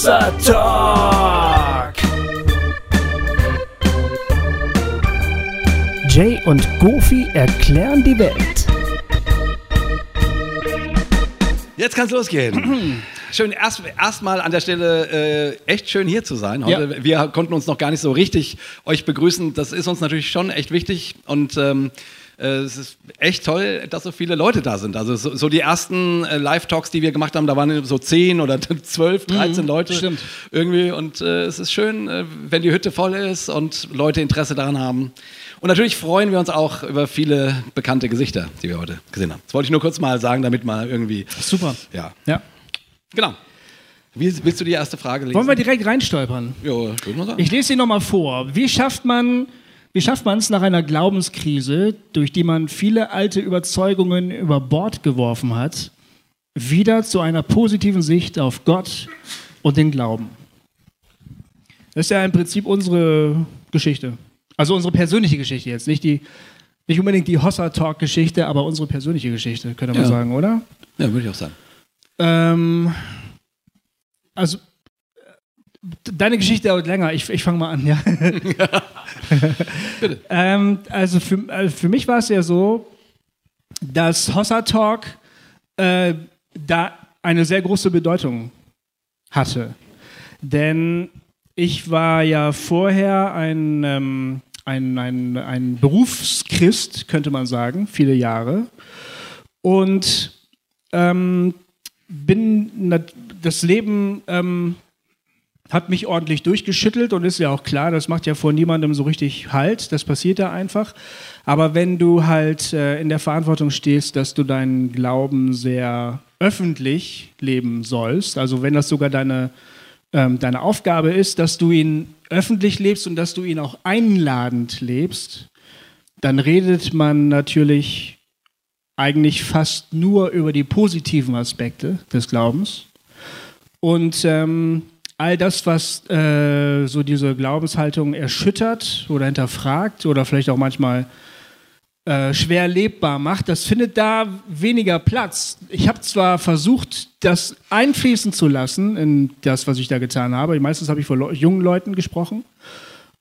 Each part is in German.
Hossa Talk. Jay und Goofy erklären die Welt. Jetzt kann's losgehen. Schön, erst erstmal an der Stelle äh, echt schön hier zu sein. Heute, Ja. Wir konnten uns noch gar nicht so richtig euch begrüßen. Das ist uns natürlich schon echt wichtig und ähm, äh, es ist echt toll, dass so viele Leute da sind. Also so, so die ersten äh, Live-Talks, die wir gemacht haben, da waren so 10 oder 12, 13 Leute stimmt. irgendwie. Und äh, es ist schön, äh, wenn die Hütte voll ist und Leute Interesse daran haben. Und natürlich freuen wir uns auch über viele bekannte Gesichter, die wir heute gesehen haben. Das wollte ich nur kurz mal sagen, damit mal irgendwie. Super. Ja, Ja. genau. Wie, willst du die erste Frage lesen? Wollen wir direkt reinstolpern? Ja, würde man sagen. Ich lese sie nochmal vor. Wie schafft man wie schafft man es nach einer Glaubenskrise, durch die man viele alte Überzeugungen über Bord geworfen hat, wieder zu einer positiven Sicht auf Gott und den Glauben? Das ist ja im Prinzip unsere Geschichte. Also unsere persönliche Geschichte jetzt. Nicht, die, nicht unbedingt die Hossa-Talk-Geschichte, aber unsere persönliche Geschichte, könnte man Ja. sagen, oder? ja, würde ich auch sagen. Ähm, also, deine Geschichte dauert länger. Ich, ich fange mal an, ja. ähm, also, für, also für mich war es ja so, dass Hossa Talk äh, da eine sehr große Bedeutung hatte. Denn ich war ja vorher ein, ähm, ein, ein, ein Berufschrist, könnte man sagen, viele Jahre. Und ähm, bin das Leben ähm, hat mich ordentlich durchgeschüttelt und ist ja auch klar, das macht ja vor niemandem so richtig Halt, das passiert ja einfach. Aber wenn du halt äh, in der Verantwortung stehst, dass du deinen Glauben sehr öffentlich leben sollst, also wenn das sogar deine, ähm, deine Aufgabe ist, dass du ihn öffentlich lebst und dass du ihn auch einladend lebst, dann redet man natürlich eigentlich fast nur über die positiven Aspekte des Glaubens. Und ähm, all das, was äh, so diese Glaubenshaltung erschüttert oder hinterfragt oder vielleicht auch manchmal äh, schwer lebbar macht, das findet da weniger Platz. Ich habe zwar versucht, das einfließen zu lassen in das, was ich da getan habe. Meistens habe ich vor Leu jungen Leuten gesprochen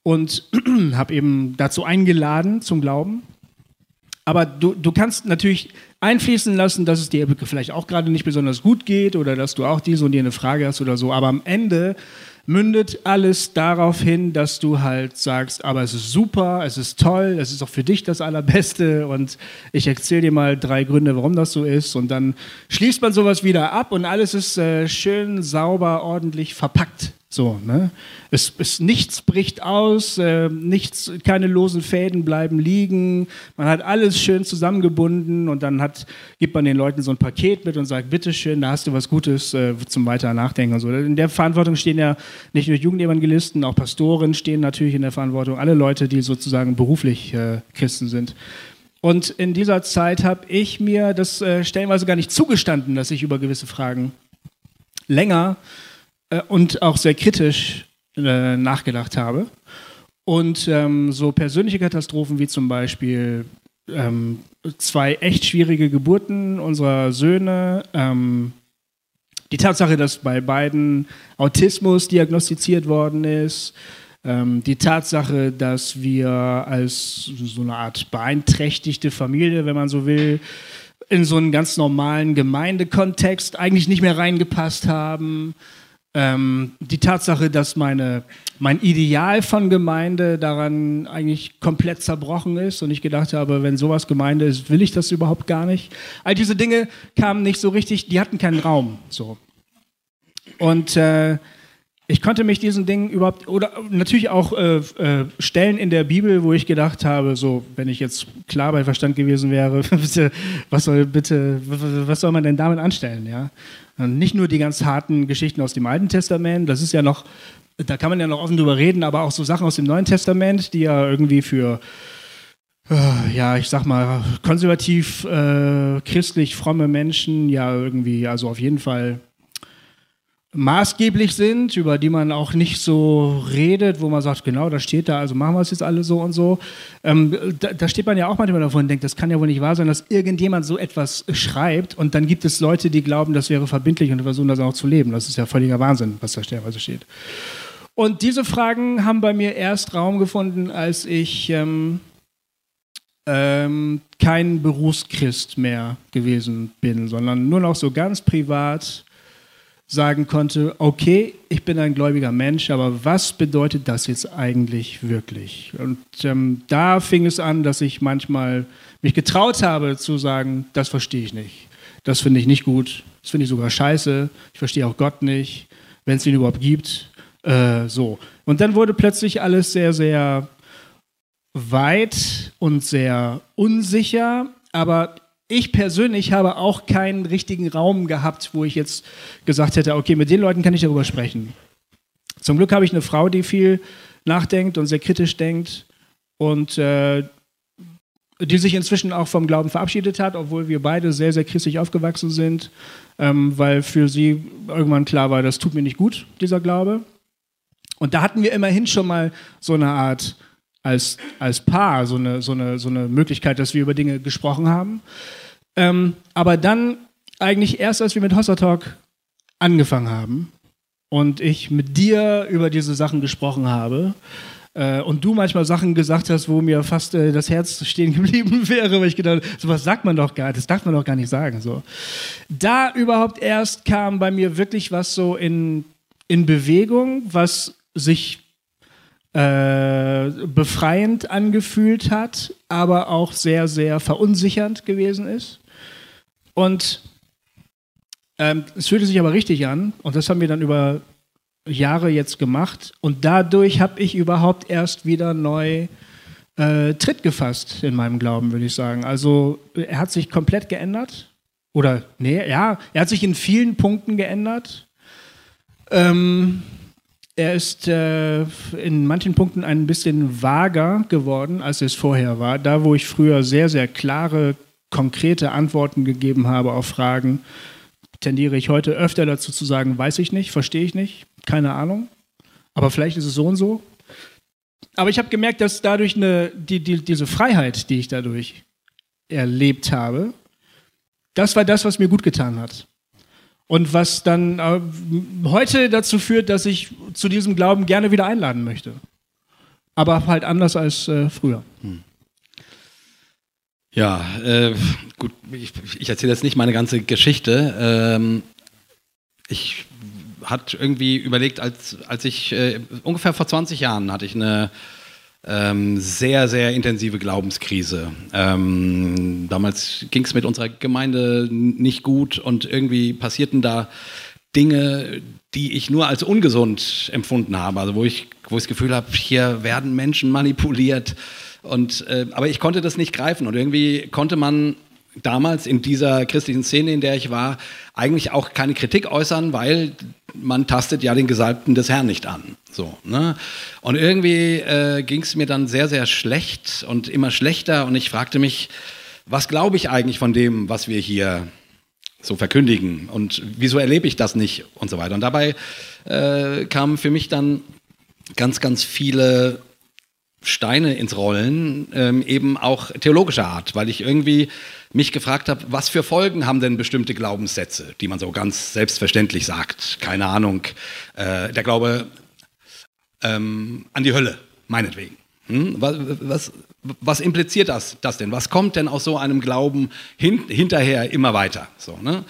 und habe eben dazu eingeladen zum Glauben. Aber du, du kannst natürlich einfließen lassen, dass es dir vielleicht auch gerade nicht besonders gut geht oder dass du auch diese und jene Frage hast oder so. Aber am Ende mündet alles darauf hin, dass du halt sagst, aber es ist super, es ist toll, es ist auch für dich das Allerbeste und ich erzähle dir mal drei Gründe, warum das so ist und dann schließt man sowas wieder ab und alles ist äh, schön, sauber, ordentlich verpackt. So, ne? Es, es, nichts bricht aus, äh, nichts, keine losen Fäden bleiben liegen. Man hat alles schön zusammengebunden und dann hat, gibt man den Leuten so ein Paket mit und sagt, bitteschön, da hast du was Gutes äh, zum weiter Nachdenken und so. In der Verantwortung stehen ja nicht nur Jugendevangelisten, auch Pastoren stehen natürlich in der Verantwortung, alle Leute, die sozusagen beruflich äh, Christen sind. Und in dieser Zeit habe ich mir das äh, stellenweise gar nicht zugestanden, dass ich über gewisse Fragen länger und auch sehr kritisch äh, nachgedacht habe. Und ähm, so persönliche Katastrophen wie zum Beispiel ähm, zwei echt schwierige Geburten unserer Söhne, ähm, die Tatsache, dass bei beiden Autismus diagnostiziert worden ist, ähm, die Tatsache, dass wir als so eine Art beeinträchtigte Familie, wenn man so will, in so einen ganz normalen Gemeindekontext eigentlich nicht mehr reingepasst haben. Ähm, die Tatsache, dass meine, mein Ideal von Gemeinde daran eigentlich komplett zerbrochen ist und ich gedacht habe, wenn sowas Gemeinde ist, will ich das überhaupt gar nicht. All diese Dinge kamen nicht so richtig, die hatten keinen Raum. So. Und äh, ich konnte mich diesen Dingen überhaupt, oder natürlich auch äh, äh, Stellen in der Bibel, wo ich gedacht habe, so, wenn ich jetzt klar bei Verstand gewesen wäre, was soll bitte, was soll man denn damit anstellen, ja? Nicht nur die ganz harten Geschichten aus dem Alten Testament, das ist ja noch, da kann man ja noch offen drüber reden, aber auch so Sachen aus dem Neuen Testament, die ja irgendwie für, äh, ja, ich sag mal, konservativ, äh, christlich fromme Menschen ja irgendwie, also auf jeden Fall maßgeblich sind, über die man auch nicht so redet, wo man sagt, genau, das steht da, also machen wir es jetzt alle so und so. Ähm, da, da, steht man ja auch manchmal davon und denkt, das kann ja wohl nicht wahr sein, dass irgendjemand so etwas schreibt und dann gibt es Leute, die glauben, das wäre verbindlich und versuchen das auch zu leben. Das ist ja völliger Wahnsinn, was da stellenweise steht. Und diese Fragen haben bei mir erst Raum gefunden, als ich ähm, ähm, kein Berufschrist mehr gewesen bin, sondern nur noch so ganz privat sagen konnte, okay, ich bin ein gläubiger Mensch, aber was bedeutet das jetzt eigentlich wirklich? Und ähm, da fing es an, dass ich manchmal mich getraut habe zu sagen, das verstehe ich nicht. Das finde ich nicht gut. Das finde ich sogar scheiße. Ich verstehe auch Gott nicht, wenn es ihn überhaupt gibt. Äh, so. Und dann wurde plötzlich alles sehr, sehr weit und sehr unsicher, aber ich persönlich habe auch keinen richtigen Raum gehabt, wo ich jetzt gesagt hätte, okay, mit den Leuten kann ich darüber sprechen. Zum Glück habe ich eine Frau, die viel nachdenkt und sehr kritisch denkt und äh, die sich inzwischen auch vom Glauben verabschiedet hat, obwohl wir beide sehr, sehr christlich aufgewachsen sind, ähm, weil für sie irgendwann klar war, das tut mir nicht gut, dieser Glaube. Und da hatten wir immerhin schon mal so eine Art als, als Paar, so eine, so, eine, so eine Möglichkeit, dass wir über Dinge gesprochen haben. Ähm, aber dann eigentlich erst, als wir mit Hossa Talk angefangen haben und ich mit dir über diese Sachen gesprochen habe, äh, und du manchmal Sachen gesagt hast, wo mir fast äh, das Herz stehen geblieben wäre, weil ich gedacht sowas sagt man doch gar nicht, das darf man doch gar nicht sagen. So. Da überhaupt erst kam bei mir wirklich was so in, in Bewegung, was sich äh, befreiend angefühlt hat, aber auch sehr, sehr verunsichernd gewesen ist. Und ähm, es fühlte sich aber richtig an und das haben wir dann über Jahre jetzt gemacht und dadurch habe ich überhaupt erst wieder neu äh, Tritt gefasst in meinem Glauben, würde ich sagen. Also er hat sich komplett geändert oder nee, ja, er hat sich in vielen Punkten geändert. Ähm, er ist äh, in manchen Punkten ein bisschen vager geworden, als es vorher war. Da, wo ich früher sehr, sehr klare konkrete Antworten gegeben habe auf Fragen, tendiere ich heute öfter dazu zu sagen, weiß ich nicht, verstehe ich nicht, keine Ahnung. Aber vielleicht ist es so und so. Aber ich habe gemerkt, dass dadurch eine, die, die, diese Freiheit, die ich dadurch erlebt habe, das war das, was mir gut getan hat. Und was dann äh, heute dazu führt, dass ich zu diesem Glauben gerne wieder einladen möchte. Aber halt anders als äh, früher. Ja, äh, gut, ich, ich erzähle jetzt nicht meine ganze Geschichte. Ähm, ich hatte irgendwie überlegt, als, als ich äh, ungefähr vor 20 Jahren hatte ich eine ähm, sehr, sehr intensive Glaubenskrise. Ähm, damals ging es mit unserer Gemeinde nicht gut und irgendwie passierten da Dinge, die ich nur als ungesund empfunden habe. Also wo ich, wo ich das Gefühl habe, hier werden Menschen manipuliert und, äh, aber ich konnte das nicht greifen und irgendwie konnte man damals in dieser christlichen Szene, in der ich war, eigentlich auch keine Kritik äußern, weil man tastet ja den Gesalbten des Herrn nicht an. So, ne? Und irgendwie äh, ging es mir dann sehr, sehr schlecht und immer schlechter und ich fragte mich, was glaube ich eigentlich von dem, was wir hier so verkündigen und wieso erlebe ich das nicht und so weiter. Und dabei äh, kamen für mich dann ganz, ganz viele Steine ins Rollen, ähm, eben auch theologischer Art, weil ich irgendwie mich gefragt habe, was für Folgen haben denn bestimmte Glaubenssätze, die man so ganz selbstverständlich sagt. Keine Ahnung, äh, der Glaube ähm, an die Hölle, meinetwegen. Hm? Was, was, was, impliziert das, das denn? Was kommt denn aus so einem Glauben hin, hinterher immer weiter? So, ne?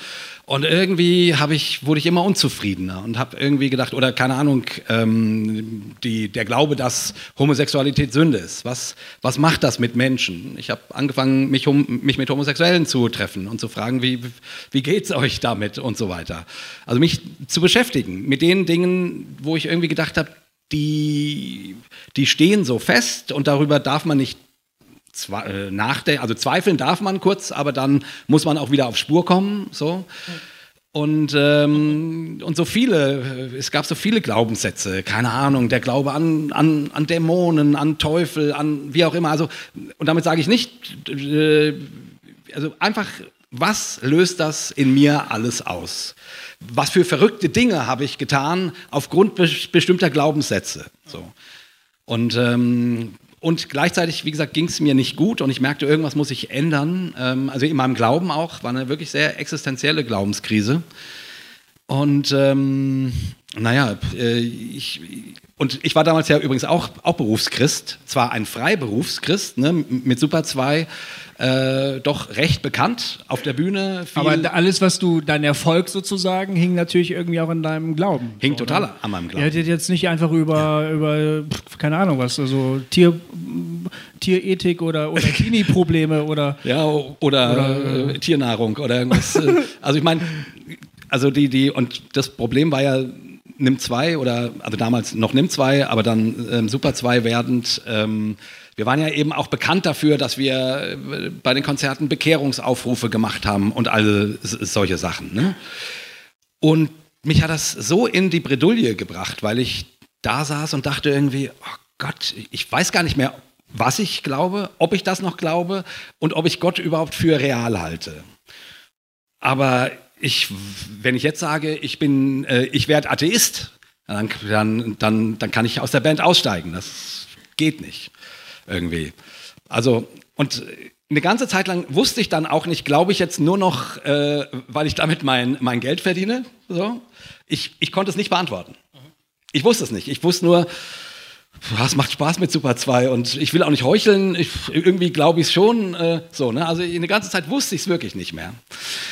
Und irgendwie ich, wurde ich immer unzufriedener und habe irgendwie gedacht, oder keine Ahnung, ähm, die, der Glaube, dass Homosexualität Sünde ist. Was, was macht das mit Menschen? Ich habe angefangen, mich, um, mich mit Homosexuellen zu treffen und zu fragen, wie, wie geht es euch damit und so weiter. Also mich zu beschäftigen mit den Dingen, wo ich irgendwie gedacht habe, die, die stehen so fest und darüber darf man nicht nachdenken, also zweifeln darf man kurz, aber dann muss man auch wieder auf Spur kommen. So. Und, ähm, und so viele, es gab so viele Glaubenssätze, keine Ahnung, der Glaube an, an, an Dämonen, an Teufel, an wie auch immer. Also, und damit sage ich nicht, äh, also einfach was löst das in mir alles aus? Was für verrückte Dinge habe ich getan aufgrund be bestimmter Glaubenssätze? So. Und, ähm, und gleichzeitig, wie gesagt, ging es mir nicht gut und ich merkte, irgendwas muss ich ändern. Ähm, also in meinem Glauben auch, war eine wirklich sehr existenzielle Glaubenskrise. Und ähm, naja, äh, ich, und ich war damals ja übrigens auch, auch Berufschrist, zwar ein Freiberufschrist, ne, mit Super 2, äh, doch recht bekannt auf der Bühne. Aber alles, was du, dein Erfolg sozusagen, hing natürlich irgendwie auch in deinem Glauben. Hing so, total oder? an meinem Glauben. Ihr hättet jetzt nicht einfach über, ja. über keine Ahnung was, also Tier, Tierethik oder, oder Teenie-Probleme oder. Ja, oder, oder äh, Tiernahrung oder irgendwas. also ich meine, also die, die, und das Problem war ja, NIM 2 oder, also damals noch NIM 2, aber dann ähm, Super 2 werdend. Ähm, wir waren ja eben auch bekannt dafür, dass wir äh, bei den Konzerten Bekehrungsaufrufe gemacht haben und all solche Sachen. Ne? Und mich hat das so in die Bredouille gebracht, weil ich da saß und dachte irgendwie, oh Gott, ich weiß gar nicht mehr, was ich glaube, ob ich das noch glaube und ob ich Gott überhaupt für real halte. Aber ich, wenn ich jetzt sage, ich bin, äh, ich werde Atheist, dann, dann, dann, dann kann ich aus der Band aussteigen. Das geht nicht irgendwie. Also, und eine ganze Zeit lang wusste ich dann auch nicht, glaube ich jetzt nur noch, äh, weil ich damit mein, mein Geld verdiene? So? Ich, ich konnte es nicht beantworten. Ich wusste es nicht. Ich wusste nur, es macht Spaß mit Super 2 und ich will auch nicht heucheln, ich, irgendwie glaube ich es schon. Äh, so, ne? Also eine ganze Zeit wusste ich es wirklich nicht mehr.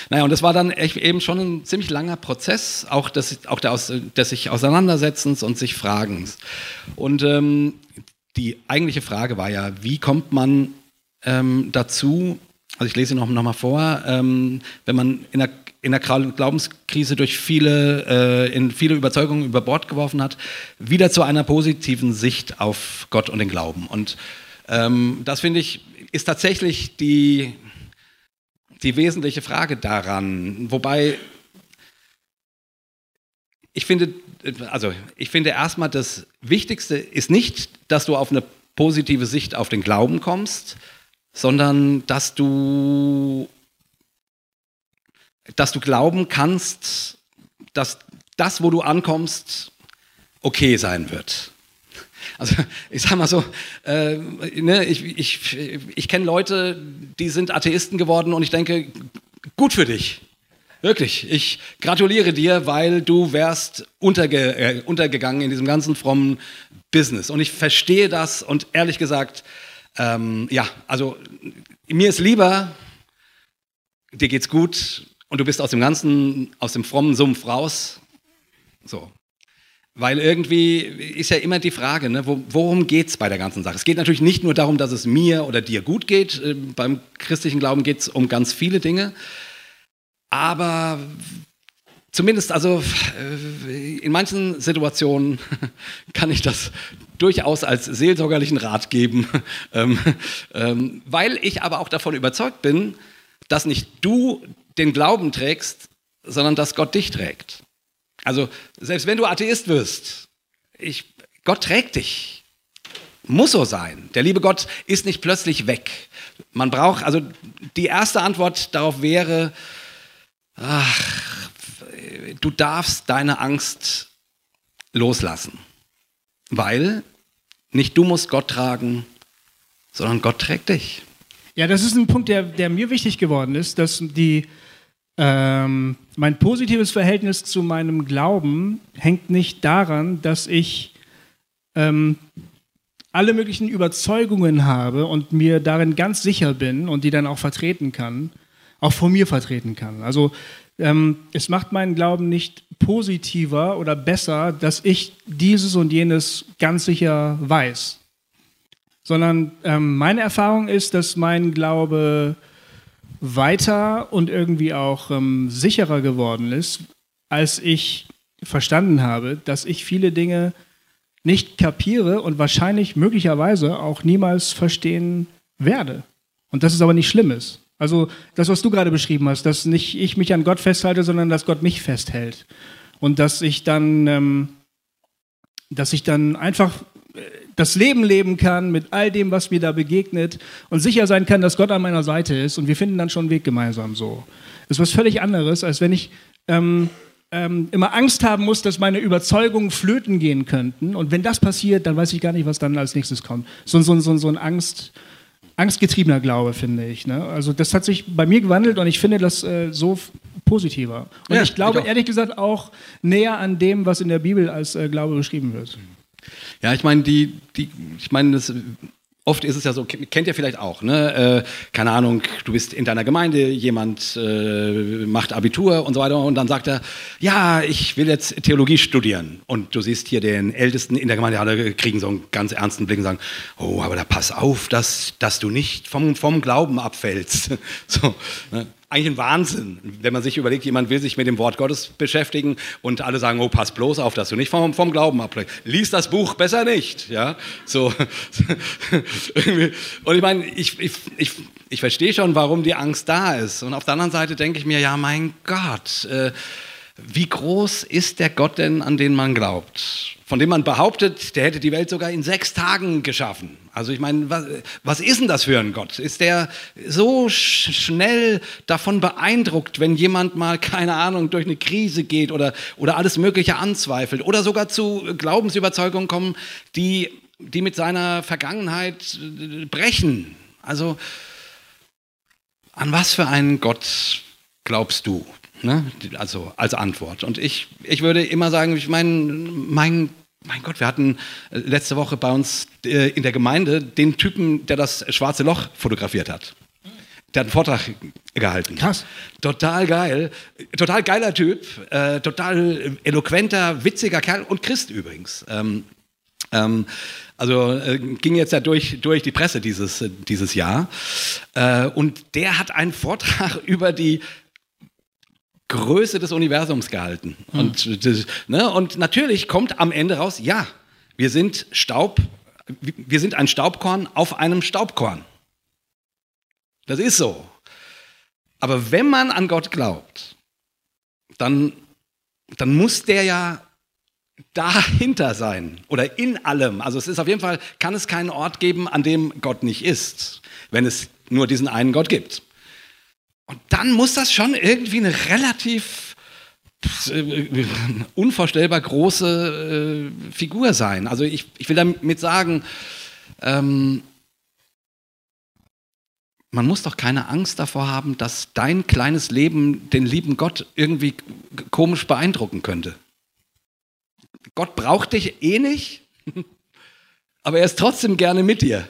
Naja, und das war dann echt eben schon ein ziemlich langer Prozess, auch des, auch der, des sich Auseinandersetzens und sich Fragens. Und ähm, die eigentliche Frage war ja, wie kommt man ähm, dazu, also ich lese noch, noch mal vor, ähm, wenn man in der in der Glaubenskrise durch viele, äh, in viele Überzeugungen über Bord geworfen hat, wieder zu einer positiven Sicht auf Gott und den Glauben. Und ähm, das finde ich, ist tatsächlich die, die wesentliche Frage daran. Wobei ich finde, also ich finde erstmal das Wichtigste ist nicht, dass du auf eine positive Sicht auf den Glauben kommst, sondern dass du dass du glauben kannst, dass das, wo du ankommst, okay sein wird. Also ich sag mal so, äh, ne, ich, ich, ich kenne Leute, die sind Atheisten geworden und ich denke, gut für dich. Wirklich, ich gratuliere dir, weil du wärst unterge äh, untergegangen in diesem ganzen frommen Business. Und ich verstehe das und ehrlich gesagt, ähm, ja, also mir ist lieber, dir geht's gut, und du bist aus dem ganzen, aus dem frommen Sumpf raus. So. Weil irgendwie ist ja immer die Frage, ne, worum geht es bei der ganzen Sache? Es geht natürlich nicht nur darum, dass es mir oder dir gut geht. Äh, beim christlichen Glauben geht es um ganz viele Dinge. Aber zumindest, also äh, in manchen Situationen kann ich das durchaus als seelsorgerlichen Rat geben, ähm, ähm, weil ich aber auch davon überzeugt bin, dass nicht du den Glauben trägst, sondern dass Gott dich trägt. Also selbst wenn du Atheist wirst, ich, Gott trägt dich. Muss so sein. Der liebe Gott ist nicht plötzlich weg. Man braucht, also die erste Antwort darauf wäre, ach, du darfst deine Angst loslassen. Weil nicht du musst Gott tragen, sondern Gott trägt dich. Ja, das ist ein Punkt, der, der mir wichtig geworden ist, dass die, ähm, mein positives Verhältnis zu meinem Glauben hängt nicht daran, dass ich ähm, alle möglichen Überzeugungen habe und mir darin ganz sicher bin und die dann auch vertreten kann, auch von mir vertreten kann. Also ähm, es macht meinen Glauben nicht positiver oder besser, dass ich dieses und jenes ganz sicher weiß, sondern ähm, meine Erfahrung ist, dass mein Glaube weiter und irgendwie auch ähm, sicherer geworden ist, als ich verstanden habe, dass ich viele Dinge nicht kapiere und wahrscheinlich möglicherweise auch niemals verstehen werde. Und dass es aber nicht schlimm ist. Also das, was du gerade beschrieben hast, dass nicht ich mich an Gott festhalte, sondern dass Gott mich festhält. Und dass ich dann, ähm, dass ich dann einfach das Leben leben kann mit all dem, was mir da begegnet und sicher sein kann, dass Gott an meiner Seite ist und wir finden dann schon einen Weg gemeinsam so. Das ist was völlig anderes, als wenn ich ähm, ähm, immer Angst haben muss, dass meine Überzeugungen flöten gehen könnten. Und wenn das passiert, dann weiß ich gar nicht, was dann als nächstes kommt. So, so, so, so ein Angst, angstgetriebener Glaube, finde ich. Ne? Also das hat sich bei mir gewandelt und ich finde das äh, so positiver. Und Ja, ich glaube ich ehrlich gesagt auch näher an dem, was in der Bibel als äh, Glaube beschrieben wird. Ja, ich meine, die, die, ich meine, das, oft ist es ja so, kennt ihr vielleicht auch, ne? Äh, keine Ahnung, du bist in deiner Gemeinde, jemand äh, macht Abitur und so weiter und dann sagt er, ja, ich will jetzt Theologie studieren. Und du siehst hier den Ältesten in der Gemeinde, alle kriegen so einen ganz ernsten Blick und sagen, oh, aber da pass auf, dass, dass du nicht vom, vom Glauben abfällst. so, ne? Eigentlich ein Wahnsinn, wenn man sich überlegt, jemand will sich mit dem Wort Gottes beschäftigen und alle sagen, oh, pass bloß auf, dass du nicht vom, vom Glauben abfällst. Lies das Buch besser nicht, ja, so. Und ich meine, ich, ich, ich, ich verstehe schon, warum die Angst da ist. Und auf der anderen Seite denke ich mir, ja, mein Gott, äh, wie groß ist der Gott denn, an den man glaubt? Von dem man behauptet, der hätte die Welt sogar in sechs Tagen geschaffen. Also ich meine, was, was ist denn das für ein Gott? Ist der so sch schnell davon beeindruckt, wenn jemand mal, keine Ahnung, durch eine Krise geht oder, oder alles Mögliche anzweifelt oder sogar zu Glaubensüberzeugungen kommen, die, die mit seiner Vergangenheit äh, brechen? Also an was für einen Gott glaubst du? Ne? Also als Antwort. Und ich, ich würde immer sagen, ich meine, mein, mein Gott, wir hatten äh, letzte Woche bei uns äh, in der Gemeinde den Typen, der das schwarze Loch fotografiert hat. Der hat einen Vortrag gehalten. Krass. Total geil. Total geiler Typ. Äh, total eloquenter, witziger Kerl und Christ übrigens. Ähm, ähm, also äh, ging jetzt ja durch, durch die Presse dieses, dieses Jahr. Äh, und der hat einen Vortrag über die Größe des Universums gehalten. Und, das, ne, und natürlich kommt am Ende raus, ja, wir sind Staub, wir sind ein Staubkorn auf einem Staubkorn. Das ist so. Aber wenn man an Gott glaubt, dann, dann muss der ja dahinter sein oder in allem. Also es ist auf jeden Fall, kann es keinen Ort geben, an dem Gott nicht ist, wenn es nur diesen einen Gott gibt. Und dann muss das schon irgendwie eine relativ äh, unvorstellbar große äh, Figur sein. Also ich, ich will damit sagen, ähm, man muss doch keine Angst davor haben, dass dein kleines Leben den lieben Gott irgendwie komisch beeindrucken könnte. Gott braucht dich eh nicht, aber er ist trotzdem gerne mit dir.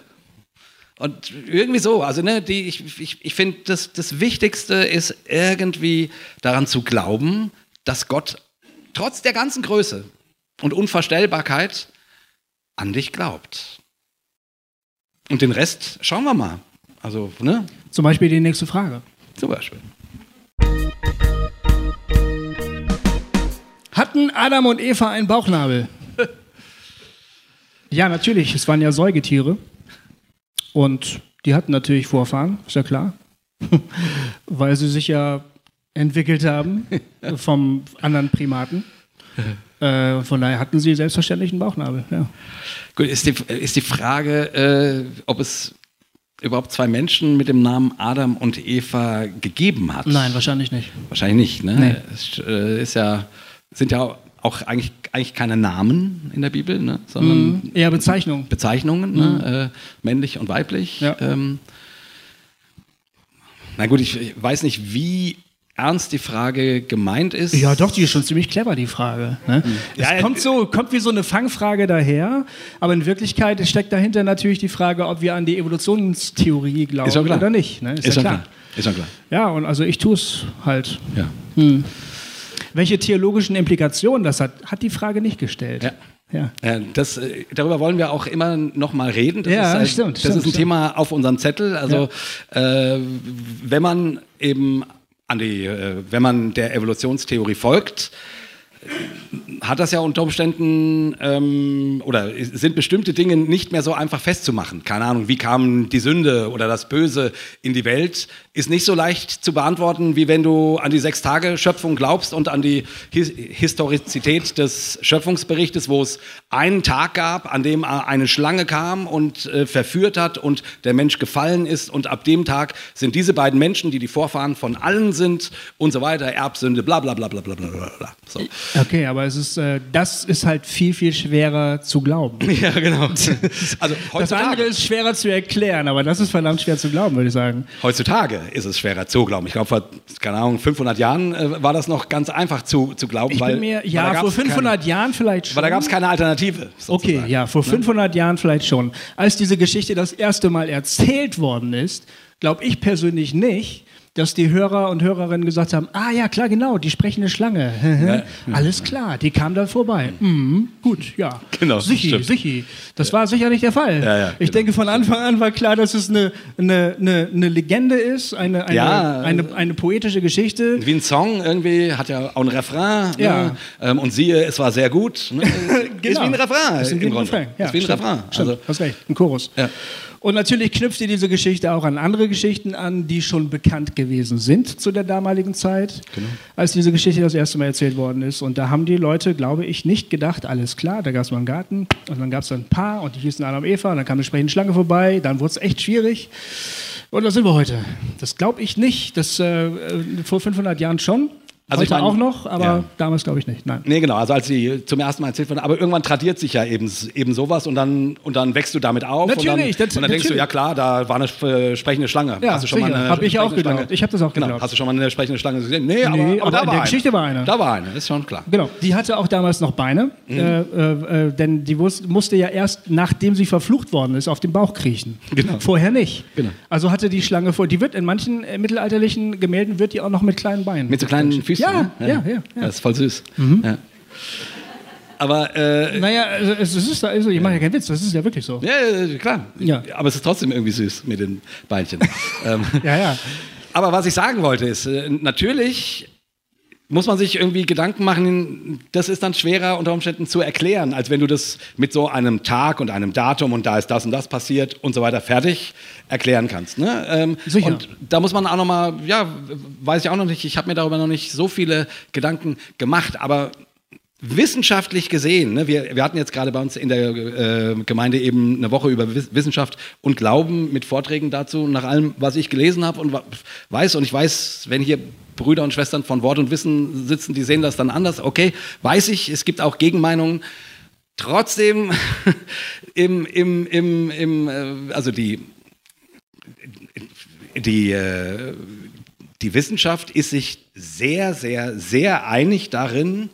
Und irgendwie so, also ne, die, ich, ich, ich finde, das, das Wichtigste ist irgendwie daran zu glauben, dass Gott trotz der ganzen Größe und Unvorstellbarkeit an dich glaubt. Und den Rest schauen wir mal. Also, ne, Zum Beispiel die nächste Frage. zum Beispiel. Hatten Adam und Eva einen Bauchnabel? ja, natürlich. Es waren ja Säugetiere. Und die hatten natürlich Vorfahren, ist ja klar. Weil sie sich ja entwickelt haben vom anderen Primaten. Äh, von daher hatten sie selbstverständlich einen Bauchnabel. Ja. Gut, ist die, ist die Frage, äh, ob es überhaupt zwei Menschen mit dem Namen Adam und Eva gegeben hat? Nein, wahrscheinlich nicht. Wahrscheinlich nicht, ne? Nee. Es äh, ist ja, sind ja auch eigentlich, eigentlich keine Namen in der Bibel, ne? sondern Eher Bezeichnung. Bezeichnungen, ne? äh, männlich und weiblich. Ja. Ähm, na gut, ich, ich weiß nicht, wie ernst die Frage gemeint ist. Ja, doch, die ist schon ziemlich clever, die Frage. Ne? Es Ja, kommt, so, kommt wie so eine Fangfrage daher, aber in Wirklichkeit steckt dahinter natürlich die Frage, ob wir an die Evolutionstheorie glauben Ist schon klar. oder nicht. Ne? Ist, Ist ja schon klar. klar. Ist schon klar. Ja, und also ich tue es halt. Ja. Welche theologischen Implikationen das hat, hat die Frage nicht gestellt. Ja. Ja. Ja, das, äh, darüber wollen wir auch immer noch mal reden. Das Ja, ist, äh, stimmt, Das stimmt, ist ein stimmt. Thema auf unserem Zettel. Also äh, wenn man eben an die, äh, wenn man der Evolutionstheorie folgt, hat das ja unter Umständen ähm, oder sind bestimmte Dinge nicht mehr so einfach festzumachen. Keine Ahnung, wie kam die Sünde oder das Böse in die Welt, ist nicht so leicht zu beantworten, wie wenn du an die sechs Tage Schöpfung glaubst und an die His Historizität des Schöpfungsberichtes, wo es einen Tag gab, an dem eine Schlange kam und äh, verführt hat und der Mensch gefallen ist und ab dem Tag sind diese beiden Menschen, die die Vorfahren von allen sind und so weiter, Erbsünde, bla bla bla bla bla bla bla. So. Okay, aber es ist, äh, das ist halt viel, viel schwerer zu glauben. Ja, genau. Also das andere ist schwerer zu erklären, aber das ist verdammt schwer zu glauben, würde ich sagen. Heutzutage ist es schwerer zu glauben. Ich glaube, vor, keine Ahnung, 500 Jahren äh, war das noch ganz einfach zu, zu glauben. Ich weil, bin mir, ja, vor 500 keine, Jahren vielleicht schon. Weil da gab es keine Alternative. Sozusagen. Okay, ja, vor 500 ne? Jahren vielleicht schon. Als diese Geschichte das erste Mal erzählt worden ist, glaube ich persönlich nicht, dass die Hörer und Hörerinnen gesagt haben, ah ja, klar, genau, die sprechende Schlange. ja. Alles klar, die kam da vorbei. Mhm, gut, ja. Genau. Sichi, sichi. Das war sicher nicht der Fall. Ja, ich genau. denke, von Anfang an war klar, dass es eine, eine, eine, eine Legende ist, eine, eine, eine, eine, poetische Geschichte. Wie ein Song irgendwie, hat ja auch ein Refrain. Ne? Ja. Ne? und siehe, es war sehr gut. Ne? genau. Ist wie ein Refrain. Ist, im Grunde. Refrain. Ist wie ein stimmt, Refrain. Stimmt, also, hast recht, ein Chorus. Ja. Und natürlich knüpft ihr diese Geschichte auch an andere Geschichten an, die schon bekannt gewesen sind zu der damaligen Zeit, genau. als diese Geschichte das erste Mal erzählt worden ist. Und da haben die Leute, glaube ich, nicht gedacht, alles klar, da gab es mal einen Garten und dann gab es ein Paar und die hießen Adam und Eva und dann kam eine sprechende Schlange vorbei, dann wurde es echt schwierig. Und da sind wir heute. Das glaube ich nicht. Das äh, vor 500 Jahren schon. Also Heute ich mein, auch noch, aber ja. damals glaube ich nicht. Nein. Nee, genau. Also als sie zum ersten Mal erzählt wurden. Aber irgendwann tradiert sich ja eben, eben sowas und dann, und dann wächst du damit auf. Natürlich. Und dann, das, und dann denkst du, ja klar, da war eine äh, sprechende Schlange. Ja, hast du schon sicher. mal eine Hab ich auch geglaubt. Ich habe das auch genau. geglaubt. Hast du schon mal eine sprechende Schlange gesehen? Nee, aber, nee, aber, aber da war eine. Geschichte war eine. Da war eine, ist schon klar. Genau. Die hatte auch damals noch Beine, mhm. äh, äh, denn die musste ja erst, nachdem sie verflucht worden ist, auf den Bauch kriechen. Genau. Vorher nicht. Genau. Also hatte die Schlange vor. Die wird in manchen äh, mittelalterlichen Gemälden wird die auch noch mit kleinen Beinen. Mit so kleinen Füßen? Ja, ne? ja, ja. ja. ja. Das ist voll süß. Mhm. Ja. Aber äh, naja, also, es ist also ich mache ja keinen Witz, das ist ja wirklich so. Ja, klar. Ja. Aber es ist trotzdem irgendwie süß mit den Beinchen. ähm, ja, ja. Aber was ich sagen wollte ist, äh, natürlich muss man sich irgendwie Gedanken machen, das ist dann schwerer unter Umständen zu erklären, als wenn du das mit so einem Tag und einem Datum und da ist das und das passiert und so weiter fertig erklären kannst. Ne? Ähm, Sicher. Und da muss man auch noch mal, ja, weiß ich auch noch nicht, ich habe mir darüber noch nicht so viele Gedanken gemacht, aber wissenschaftlich gesehen, ne, wir, wir hatten jetzt gerade bei uns in der äh, Gemeinde eben eine Woche über Wissenschaft und Glauben mit Vorträgen dazu, nach allem, was ich gelesen habe und weiß, und ich weiß, wenn hier Brüder und Schwestern von Wort und Wissen sitzen, die sehen das dann anders. Okay, weiß ich, es gibt auch Gegenmeinungen. Trotzdem, im, im, im, im, äh, also die, die, äh, die Wissenschaft ist sich sehr, sehr, sehr einig darin,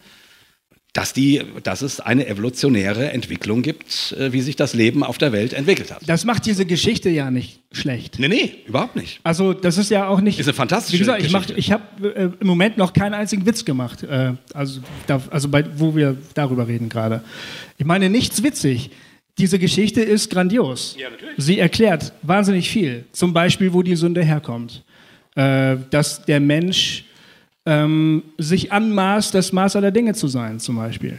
dass, die, dass es eine evolutionäre Entwicklung gibt, äh, wie sich das Leben auf der Welt entwickelt hat. Das macht diese Geschichte ja nicht schlecht. Nee, nee, überhaupt nicht. Also das ist ja auch nicht... Ist eine fantastische Wie gesagt, ich, Geschichte. ich habe äh, im Moment noch keinen einzigen Witz gemacht, äh, also, da, also bei, wo wir darüber reden gerade. Ich meine, nichts witzig. Diese Geschichte ist grandios. Ja, natürlich. Sie erklärt wahnsinnig viel. Zum Beispiel, wo die Sünde herkommt. Äh, dass der Mensch ähm, sich anmaßt, das Maß aller Dinge zu sein, zum Beispiel.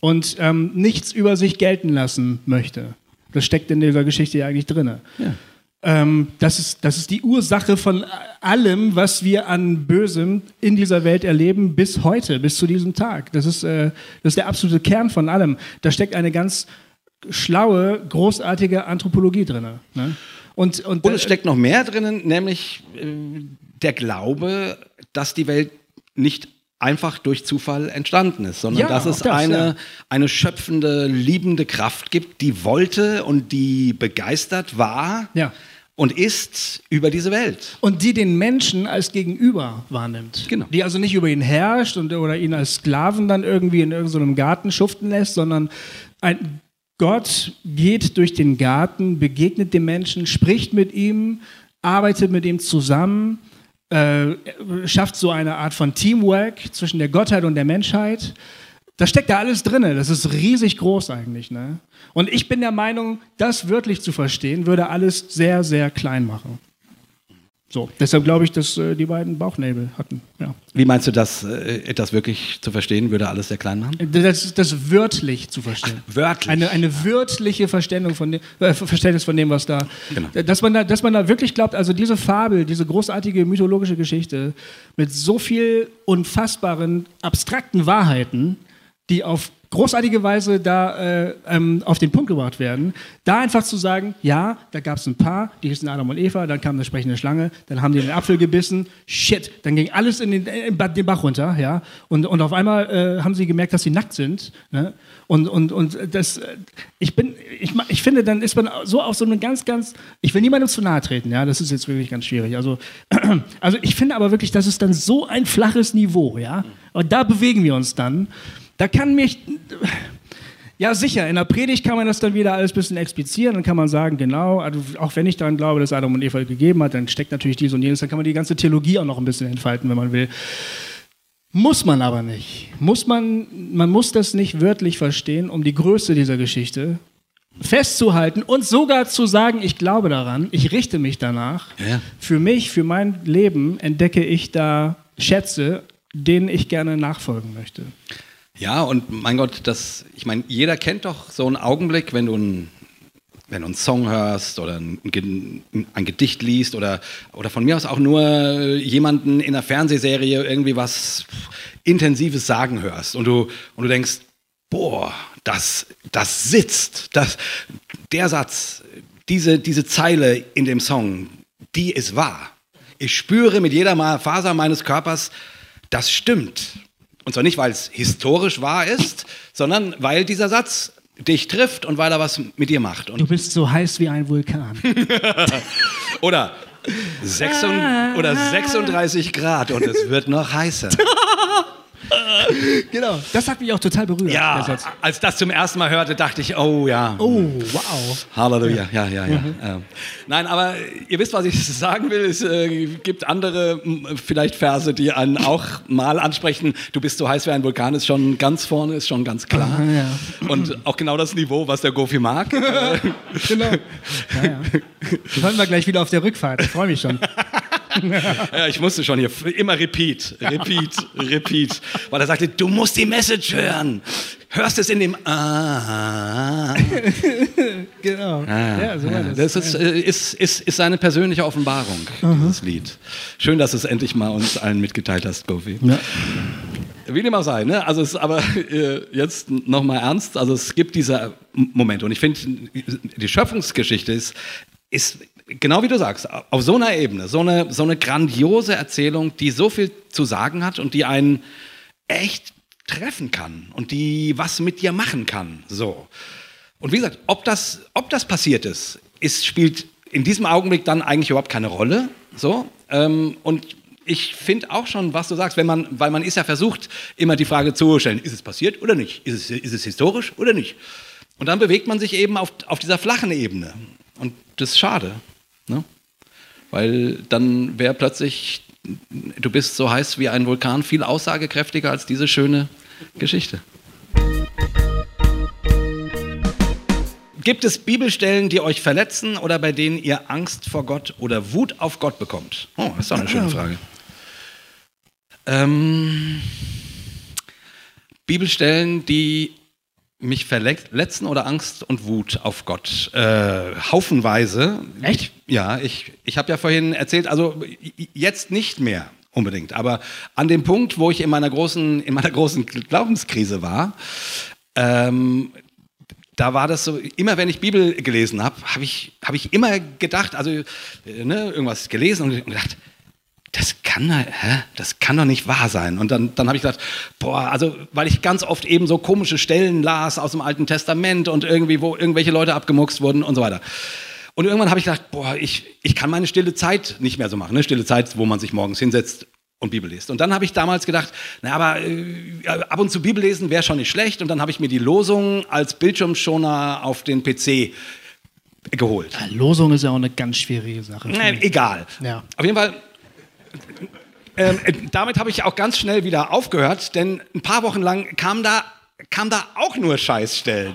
Und ähm, nichts über sich gelten lassen möchte. Das steckt in dieser Geschichte ja eigentlich drin. Ja. Ähm, das, ist, das ist die Ursache von allem, was wir an Bösem in dieser Welt erleben, bis heute, bis zu diesem Tag. Das ist, äh, das ist der absolute Kern von allem. Da steckt eine ganz schlaue, großartige Anthropologie drin. Ne? Und, und, und, es steckt noch mehr drin, nämlich äh, der Glaube, dass die Welt nicht einfach durch Zufall entstanden ist, sondern ja, dass es das, eine, ja. eine schöpfende, liebende Kraft gibt, die wollte und die begeistert war ja. und ist über diese Welt. Und die den Menschen als Gegenüber wahrnimmt. Genau. Die also nicht über ihn herrscht und, oder ihn als Sklaven dann irgendwie in irgendeinem Garten schuften lässt, sondern ein Gott geht durch den Garten, begegnet dem Menschen, spricht mit ihm, arbeitet mit ihm zusammen äh, schafft so eine Art von Teamwork zwischen der Gottheit und der Menschheit. Da steckt da alles drin. Das ist riesig groß eigentlich. Ne? Und ich bin der Meinung, das wörtlich zu verstehen, würde alles sehr, sehr klein machen. So, deshalb glaube ich, dass äh, die beiden Bauchnäbel hatten. Ja. Wie meinst du, dass äh, das wirklich zu verstehen würde alles sehr klein machen? Das, das wörtlich zu verstehen. Ach, wörtlich. Eine, eine wörtliche Verständnis von, dem, äh, Verständnis von dem, was da, genau. dass, man da. Dass man da wirklich glaubt, also diese Fabel, diese großartige mythologische Geschichte mit so viel unfassbaren, abstrakten Wahrheiten, die auf großartige Weise da äh, ähm, auf den Punkt gebracht werden, da einfach zu sagen, ja, da gab es ein paar, die hießen Adam und Eva, dann kam eine sprechende Schlange, dann haben die den Apfel gebissen, shit, dann ging alles in den, in den Bach runter, ja, und, und auf einmal äh, haben sie gemerkt, dass sie nackt sind, ne? und, und, und das, äh, ich bin, ich, ich finde, dann ist man so auf so einem ganz, ganz, ich will niemandem zu nahe treten, ja, das ist jetzt wirklich ganz schwierig, also, also ich finde aber wirklich, das ist dann so ein flaches Niveau, ja, und da bewegen wir uns dann, da kann mich. Ja, sicher. In der Predigt kann man das dann wieder alles ein bisschen explizieren. Dann kann man sagen, genau, also auch wenn ich daran glaube, dass Adam und Eva gegeben hat, dann steckt natürlich dies und jenes. Dann kann man die ganze Theologie auch noch ein bisschen entfalten, wenn man will. Muss man aber nicht. Muss man, man muss das nicht wörtlich verstehen, um die Größe dieser Geschichte festzuhalten und sogar zu sagen, ich glaube daran, ich richte mich danach. Ja. Für mich, für mein Leben entdecke ich da Schätze, denen ich gerne nachfolgen möchte. Ja, und mein Gott, das, ich meine, jeder kennt doch so einen Augenblick, wenn du ein wenn du einen Song hörst oder ein, ein, Gedicht liest oder, oder von mir aus auch nur jemanden in einer Fernsehserie irgendwie was Intensives sagen hörst und du, und du denkst, boah, das, das sitzt, das, der Satz, diese, diese Zeile in dem Song, die ist wahr. Ich spüre mit jeder Faser meines Körpers, das stimmt. Und zwar nicht, weil es historisch wahr ist, sondern weil dieser Satz dich trifft und weil er was mit dir macht. Und du bist so heiß wie ein Vulkan. oder, 36, oder 36 Grad und es wird noch heißer. genau, das hat mich auch total berührt. Ja, als das zum ersten Mal hörte, dachte ich, oh ja. Oh, wow. Halleluja, ja, ja, ja. Mhm. ja. Nein, aber ihr wisst, was ich sagen will. Es äh, gibt andere, vielleicht Verse, die einen auch mal ansprechen. Du bist so heiß wie ein Vulkan, ist schon ganz vorne, ist schon ganz klar. Aha, ja. Und auch genau das Niveau, was der Gofi mag. genau. Ja, ja. Das wir gleich wieder auf der Rückfahrt. Ich freue mich schon. Ja, ich musste schon hier immer repeat, repeat, repeat. Weil er sagte, du musst die Message hören. Hörst es in dem Ah. genau. Ah, ja, so war das. Das ist, äh, ist, ist, ist seine persönliche Offenbarung, mhm. dieses Lied. Schön, dass du es endlich mal uns allen mitgeteilt hast, Kofi. Ja. Wie dem auch sei, ne? Also es aber äh, jetzt nochmal ernst. Also es gibt diese Momente und ich finde, die Schöpfungsgeschichte ist, ist genau wie du sagst, auf so einer Ebene, so eine, so eine grandiose Erzählung, die so viel zu sagen hat und die einen echt treffen kann und die was mit dir machen kann. So. Und wie gesagt, ob das, ob das passiert ist, ist, spielt in diesem Augenblick dann eigentlich überhaupt keine Rolle. So. Ähm, und ich finde auch schon, was du sagst, wenn man, weil man ist ja versucht, immer die Frage zu stellen, ist es passiert oder nicht? Ist es, ist es historisch oder nicht? Und dann bewegt man sich eben auf, auf dieser flachen Ebene. Und das ist schade. Weil dann wäre plötzlich, du bist so heiß wie ein Vulkan, viel aussagekräftiger als diese schöne Geschichte. Gibt es Bibelstellen, die euch verletzen oder bei denen ihr Angst vor Gott oder Wut auf Gott bekommt? Oh, das ist doch eine schöne Frage. Ähm, Bibelstellen, die mich verletzen oder Angst und Wut auf Gott? Äh, haufenweise. Echt? Ja, ich, ich habe ja vorhin erzählt, also jetzt nicht mehr unbedingt, aber an dem Punkt, wo ich in meiner großen, in meiner großen Glaubenskrise war, ähm, da war das so, immer wenn ich Bibel gelesen habe, habe ich, hab ich immer gedacht, also äh, ne, irgendwas gelesen und gedacht, das kann, hä? das kann doch nicht wahr sein. Und dann, dann habe ich gedacht, boah, also, weil ich ganz oft eben so komische Stellen las aus dem Alten Testament und irgendwie, wo irgendwelche Leute abgemuxt wurden und so weiter. Und irgendwann habe ich gedacht, boah, ich, ich kann meine stille Zeit nicht mehr so machen. Ne? Stille Zeit, wo man sich morgens hinsetzt und Bibel liest. Und dann habe ich damals gedacht, na, aber äh, ab und zu Bibel lesen wäre schon nicht schlecht. Und dann habe ich mir die Losung als Bildschirmschoner auf den PC geholt. Ja, Losung ist ja auch eine ganz schwierige Sache. Nee, egal. Ja. Auf jeden Fall ähm, äh, damit habe ich auch ganz schnell wieder aufgehört, denn ein paar Wochen lang kam da kam da auch nur Scheißstellen.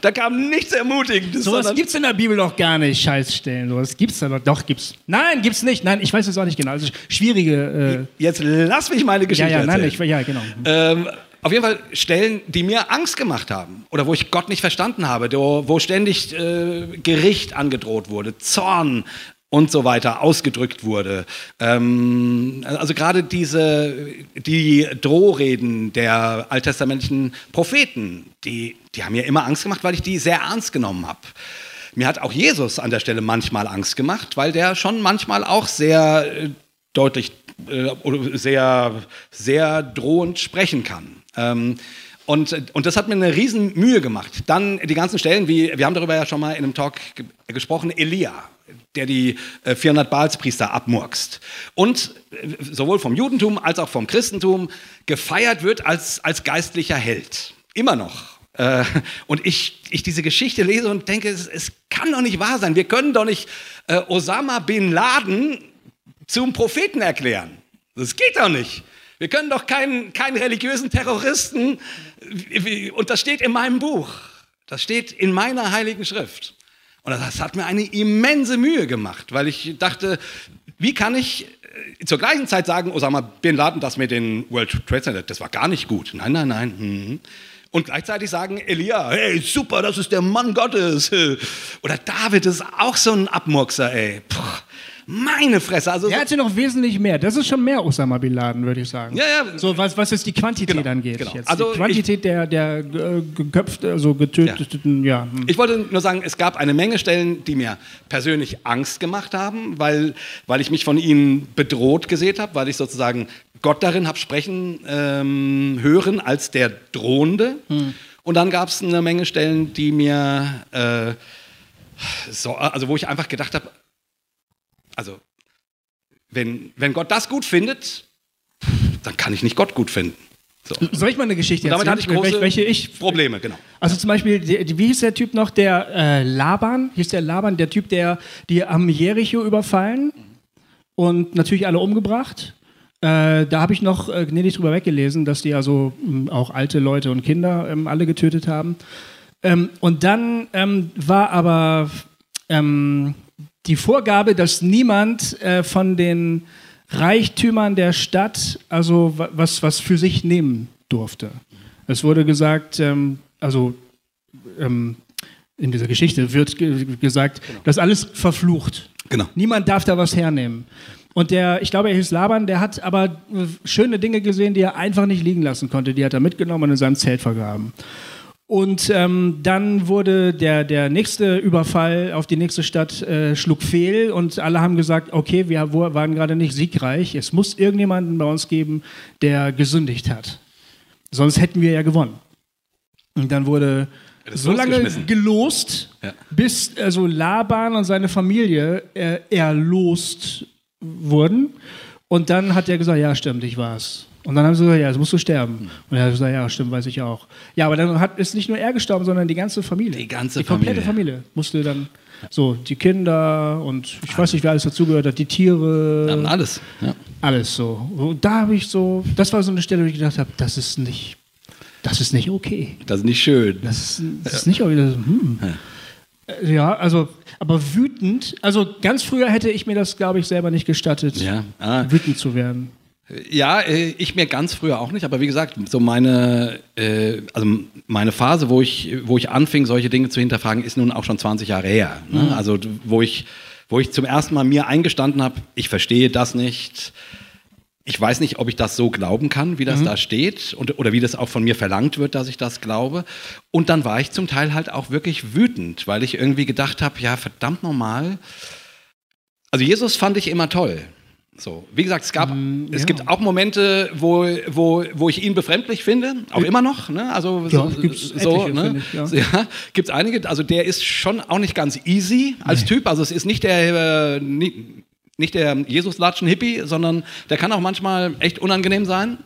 Da kam nichts Ermutigendes. So was gibt es in der Bibel doch gar nicht, Scheißstellen. So was gibt es da doch. Doch, gibt's. Nein, gibt's nicht. Nein, ich weiß es auch nicht genau. Also schwierige. Äh Jetzt lass mich meine Geschichte ja, ja, erzählen. Nein, ich, ja, genau. Ähm, auf jeden Fall Stellen, die mir Angst gemacht haben oder wo ich Gott nicht verstanden habe, wo, wo ständig äh, Gericht angedroht wurde, Zorn, und so weiter ausgedrückt wurde. Ähm, also gerade diese, die Drohreden der alttestamentlichen Propheten, die, die haben mir immer Angst gemacht, weil ich die sehr ernst genommen habe. Mir hat auch Jesus an der Stelle manchmal Angst gemacht, weil der schon manchmal auch sehr äh, deutlich äh, sehr, sehr drohend sprechen kann. Ähm, und, und das hat mir eine riesen Mühe gemacht. Dann die ganzen Stellen, wie wir haben darüber ja schon mal in einem Talk gesprochen, Elia, der die 400 äh, Baalspriester abmurkst. Und äh, sowohl vom Judentum als auch vom Christentum gefeiert wird als, als geistlicher Held. Immer noch. Äh, und ich, ich diese Geschichte lese und denke, es, es kann doch nicht wahr sein. Wir können doch nicht Osama bin Laden zum Propheten erklären. Das geht doch nicht. Wir können doch keinen, keinen religiösen Terroristen, und das steht in meinem Buch, das steht in meiner heiligen Schrift. Und das hat mir eine immense Mühe gemacht, weil ich dachte, wie kann ich äh, zur gleichen Zeit sagen, Osama Bin Laden, das mit den World Trade Center, das war gar nicht gut. Nein, nein, nein. Mhm. Und gleichzeitig sagen Elia, hey, super, das ist der Mann Gottes. Oder David ist auch so ein Abmurkser, ey. Puh. Meine Fresse. Also er hatte noch wesentlich mehr. Das ist schon mehr Osama Bin Laden, würde ich sagen. Ja, ja. So, was, was jetzt die Quantität genau, angeht. Genau. Jetzt. Also die Quantität ich, der, der äh, geköpften, also getöteten, ja. ja. Hm. Ich wollte nur sagen, es gab eine Menge Stellen, die mir persönlich Angst gemacht haben, weil, weil ich mich von ihnen bedroht gesehen habe, weil ich sozusagen Gott darin habe sprechen ähm, hören als der Drohende. Hm. Und dann gab es eine Menge Stellen, die mir, äh, so, also wo ich einfach gedacht habe, also, wenn, wenn Gott das gut findet, dann kann ich nicht Gott gut finden. So. Soll ich mal eine Geschichte erzählen? damit hatte ich große welche ich, Probleme, genau. Also zum Beispiel, die, wie hieß der Typ noch, der äh, Laban, hieß der Laban, der Typ, der die am Jericho überfallen und natürlich alle umgebracht. Äh, da habe ich noch äh, gnädig drüber weggelesen, dass die also mh, hm, auch alte Leute und Kinder ähm, alle getötet haben. Ähm, und dann ähm, war aber ähm, die Vorgabe, dass niemand äh, von den Reichtümern der Stadt also was, was für sich nehmen durfte. Es wurde gesagt, ähm, also ähm, in dieser Geschichte wird ge gesagt, genau. das alles verflucht. Genau. Niemand darf da was hernehmen. Und der, ich glaube, er hieß Laban, der hat aber äh, schöne Dinge gesehen, die er einfach nicht liegen lassen konnte. Die hat er mitgenommen und in seinem Zelt vergraben. Und ähm, dann wurde der, der nächste Überfall auf die nächste Stadt äh, schlug fehl und alle haben gesagt, okay, wir waren gerade nicht siegreich, es muss irgendjemanden bei uns geben, der gesündigt hat. Sonst hätten wir ja gewonnen. Und dann wurde so lange gelost, ja. bis also Laban und seine Familie äh, erlost wurden. Und dann hat er gesagt, ja stimmt, ich war's. Und dann haben sie gesagt, ja, jetzt musst du sterben. Und er hat gesagt, ja, stimmt, weiß ich auch. Ja, aber dann hat, ist nicht nur er gestorben, sondern die ganze Familie. Die ganze die komplette Familie. Familie musste dann, so, die Kinder und ich weiß nicht, wer alles dazugehört hat, die Tiere. Ja, alles. Ja. Alles so. Und da habe ich so, das war so eine Stelle, wo ich gedacht habe, das ist nicht, das ist nicht okay. Das ist nicht schön. Das ist, das ist nicht okay. Das, hm. ja. ja, also, aber wütend, also ganz früher hätte ich mir das, glaube ich, selber nicht gestattet, ja. ah. wütend zu werden. Ja, äh, ich mir ganz früher auch nicht, aber wie gesagt, so meine, äh, also meine Phase, wo ich, wo ich anfing, solche Dinge zu hinterfragen, ist nun auch schon 20 Jahre her. Ne? Mhm. Also wo ich, wo ich zum ersten Mal mir eingestanden habe, ich verstehe das nicht. Ich weiß nicht, ob ich das so glauben kann, wie das mhm. da steht und, oder wie das auch von mir verlangt wird, dass ich das glaube. Und dann war ich zum Teil halt auch wirklich wütend, weil ich irgendwie gedacht habe, ja, verdammt normal. Also Jesus fand ich immer toll. So, wie gesagt, es, gab, mm, es gibt auch Momente, wo, wo, wo ich ihn befremdlich finde, auch immer noch. Ne? Also ja, so, gibt's so etliche, ne? ich, ja. ja gibt es einige. Also der ist schon auch nicht ganz easy als nee. Typ. Also es ist nicht der, äh, nicht der Jesus-Latschen-Hippie, sondern der kann auch manchmal echt unangenehm sein.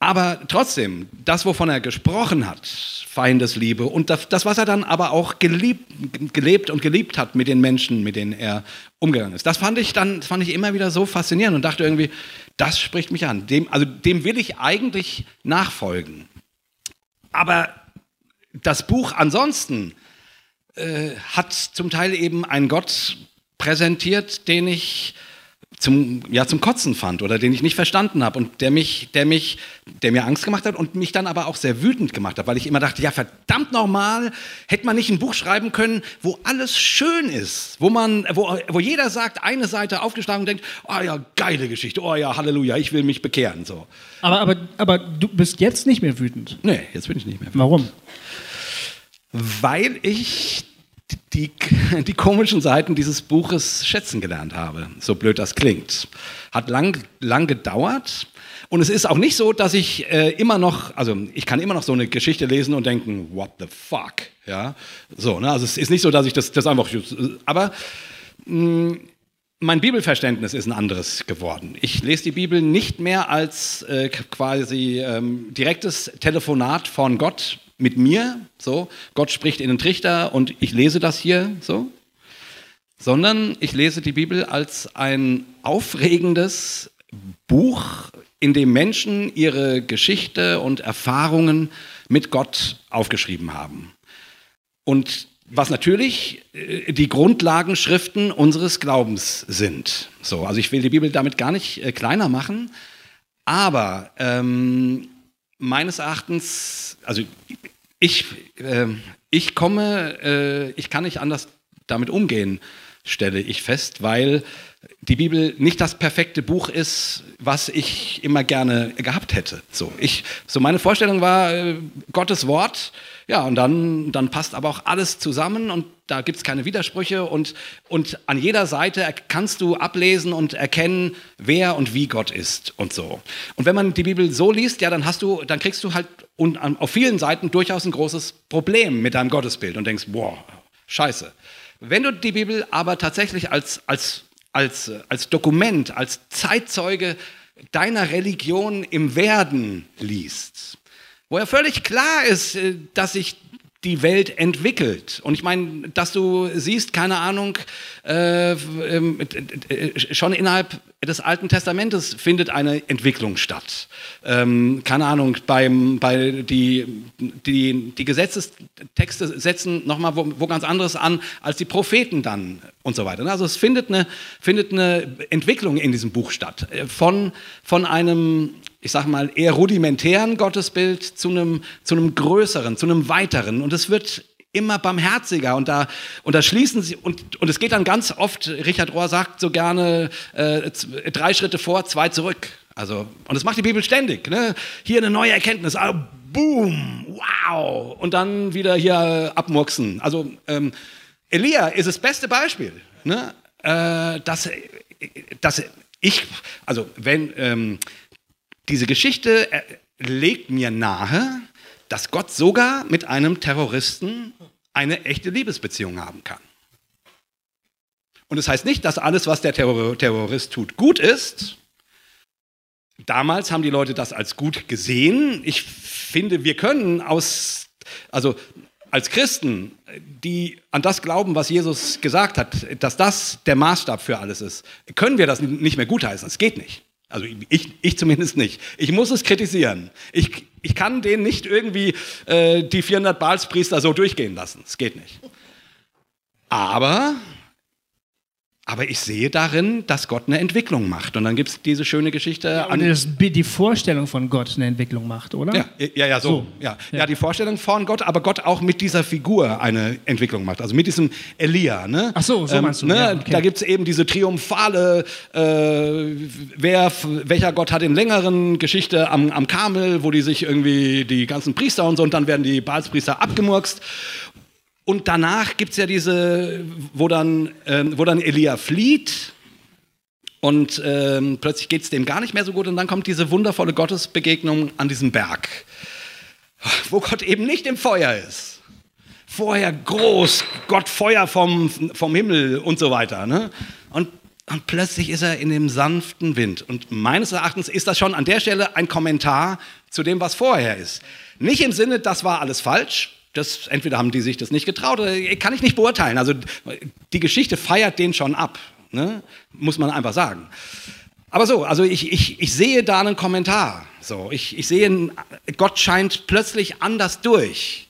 Aber trotzdem, das, wovon er gesprochen hat, Feindesliebe und das, das, was er dann aber auch geliebt, gelebt und geliebt hat mit den Menschen, mit denen er umgegangen ist, das fand ich dann fand ich immer wieder so faszinierend und dachte irgendwie, das spricht mich an. Dem, also dem will ich eigentlich nachfolgen. Aber das Buch ansonsten äh, hat zum Teil eben einen Gott präsentiert, den ich zum, ja, zum Kotzen fand oder den ich nicht verstanden habe und der mich, der mich, der mir Angst gemacht hat und mich dann aber auch sehr wütend gemacht hat, weil ich immer dachte, ja verdammt nochmal, hätte man nicht ein Buch schreiben können, wo alles schön ist, wo man, wo, wo jeder sagt, eine Seite aufgeschlagen und denkt, oh ja, geile Geschichte, oh ja, Halleluja, ich will mich bekehren, so. Aber, aber, aber du bist jetzt nicht mehr wütend. Nee, jetzt bin ich nicht mehr wütend. Warum? Weil ich die, die komischen Seiten dieses Buches schätzen gelernt habe, so blöd das klingt. Hat lang, lang gedauert. Und es ist auch nicht so, dass ich äh, immer noch, also ich kann immer noch so eine Geschichte lesen und denken, what the fuck, ja, so, ne? also es ist nicht so, dass ich das, das einfach, aber mh, mm, mein Bibelverständnis ist ein anderes geworden. Ich lese die Bibel nicht mehr als äh, quasi ähm, direktes Telefonat von Gott mit mir, so, Gott spricht in den Trichter und ich lese das hier, so, sondern ich lese die Bibel als ein aufregendes Buch, in dem Menschen ihre Geschichte und Erfahrungen mit Gott aufgeschrieben haben. Und was natürlich äh, die Grundlagenschriften unseres Glaubens sind. So, also ich will die Bibel damit gar nicht äh, kleiner machen, aber ähm, meines Erachtens, also ich, äh, ich komme, äh, ich kann nicht anders damit umgehen, stelle ich fest, weil die Bibel nicht das perfekte Buch ist, was ich immer gerne gehabt hätte. So, ich, so meine Vorstellung war äh, Gottes Wort, ja, und dann, dann passt aber auch alles zusammen und da gibt es keine Widersprüche und, und an jeder Seite kannst du ablesen und erkennen, wer und wie Gott ist und so. Und wenn man die Bibel so liest, ja, dann hast du, dann kriegst du halt auf vielen Seiten durchaus ein großes Problem mit deinem Gottesbild und denkst, boah, scheiße. Wenn du die Bibel aber tatsächlich als, als, als, als Dokument, als Zeitzeuge deiner Religion im Werden liest, wo ja völlig klar ist, äh, dass sich die Welt entwickelt. Und ich meine, dass du siehst, keine Ahnung, äh, äh, schon innerhalb des Alten Testamentes findet eine Entwicklung statt. Ähm, keine Ahnung, beim, bei die, die, die Gesetzestexte setzen nochmal wo, wo ganz anderes an als die Propheten dann und so weiter. Also es findet eine, findet eine Entwicklung in diesem Buch statt. Äh, von, von einem ich sage mal, eher rudimentären Gottesbild zu einem, zu einem größeren, zu einem weiteren. Und es wird immer barmherziger und da, und da schließen sie, und, und es geht dann ganz oft, Richard Rohr sagt so gerne, äh, drei Schritte vor, zwei zurück. Also, und das macht die Bibel ständig. Ne? Hier eine neue Erkenntnis, ah, boom, wow, und dann wieder hier abmurksen. Also ähm, Elia ist das beste Beispiel, ne? äh, dass, dass ich, also wenn, ähm, diese Geschichte äh, legt mir nahe, dass Gott sogar mit einem Terroristen eine echte Liebesbeziehung haben kann. Und das heißt nicht, dass alles, was der Terrorist tut, gut ist. Damals haben die Leute das als gut gesehen. Ich finde, wir können aus, also als Christen, die an das glauben, was Jesus gesagt hat, dass das der Maßstab für alles ist, können wir das nicht mehr gutheißen. Es geht nicht. Also ich, ich zumindest nicht. Ich muss es kritisieren. Ich, ich kann denen nicht irgendwie äh, die 400 Balspriester so durchgehen lassen. Es geht nicht. Aber aber ich sehe darin, dass Gott eine Entwicklung macht. Und dann gibt es diese schöne Geschichte. Ja, und dass die Vorstellung von Gott eine Entwicklung macht, oder? Ja, ja, ja so. so. Ja. ja. die Vorstellung von Gott, aber Gott auch mit dieser Figur eine Entwicklung macht. Also mit diesem Elia. Ne? Ach so, so ähm, meinst du. Ne? Ja, okay. Da gibt es eben diese triumphale, äh, wer, welcher Gott hat den längeren Geschichte am, am Karmel, wo die sich irgendwie, die ganzen Priester und so, und dann werden die Balspriester abgemurkst. Und danach gibt es ja diese, wo dann, ähm, wo dann Elia flieht und ähm, plötzlich geht es dem gar nicht mehr so gut und dann kommt diese wundervolle Gottesbegegnung an diesem Berg, wo Gott eben nicht im Feuer ist. Vorher groß, Gott Feuer vom, vom Himmel und so weiter. Ne? Und, und plötzlich ist er in dem sanften Wind. Und meines Erachtens ist das schon an der Stelle ein Kommentar zu dem, was vorher ist. Nicht im Sinne, das war alles falsch, das, entweder haben die sich das nicht getraut oder kann ich nicht beurteilen. Also die Geschichte feiert den schon ab, ne? muss man einfach sagen. Aber so, also ich, ich, ich sehe da einen Kommentar. So, ich, ich sehe, Gott scheint plötzlich anders durch.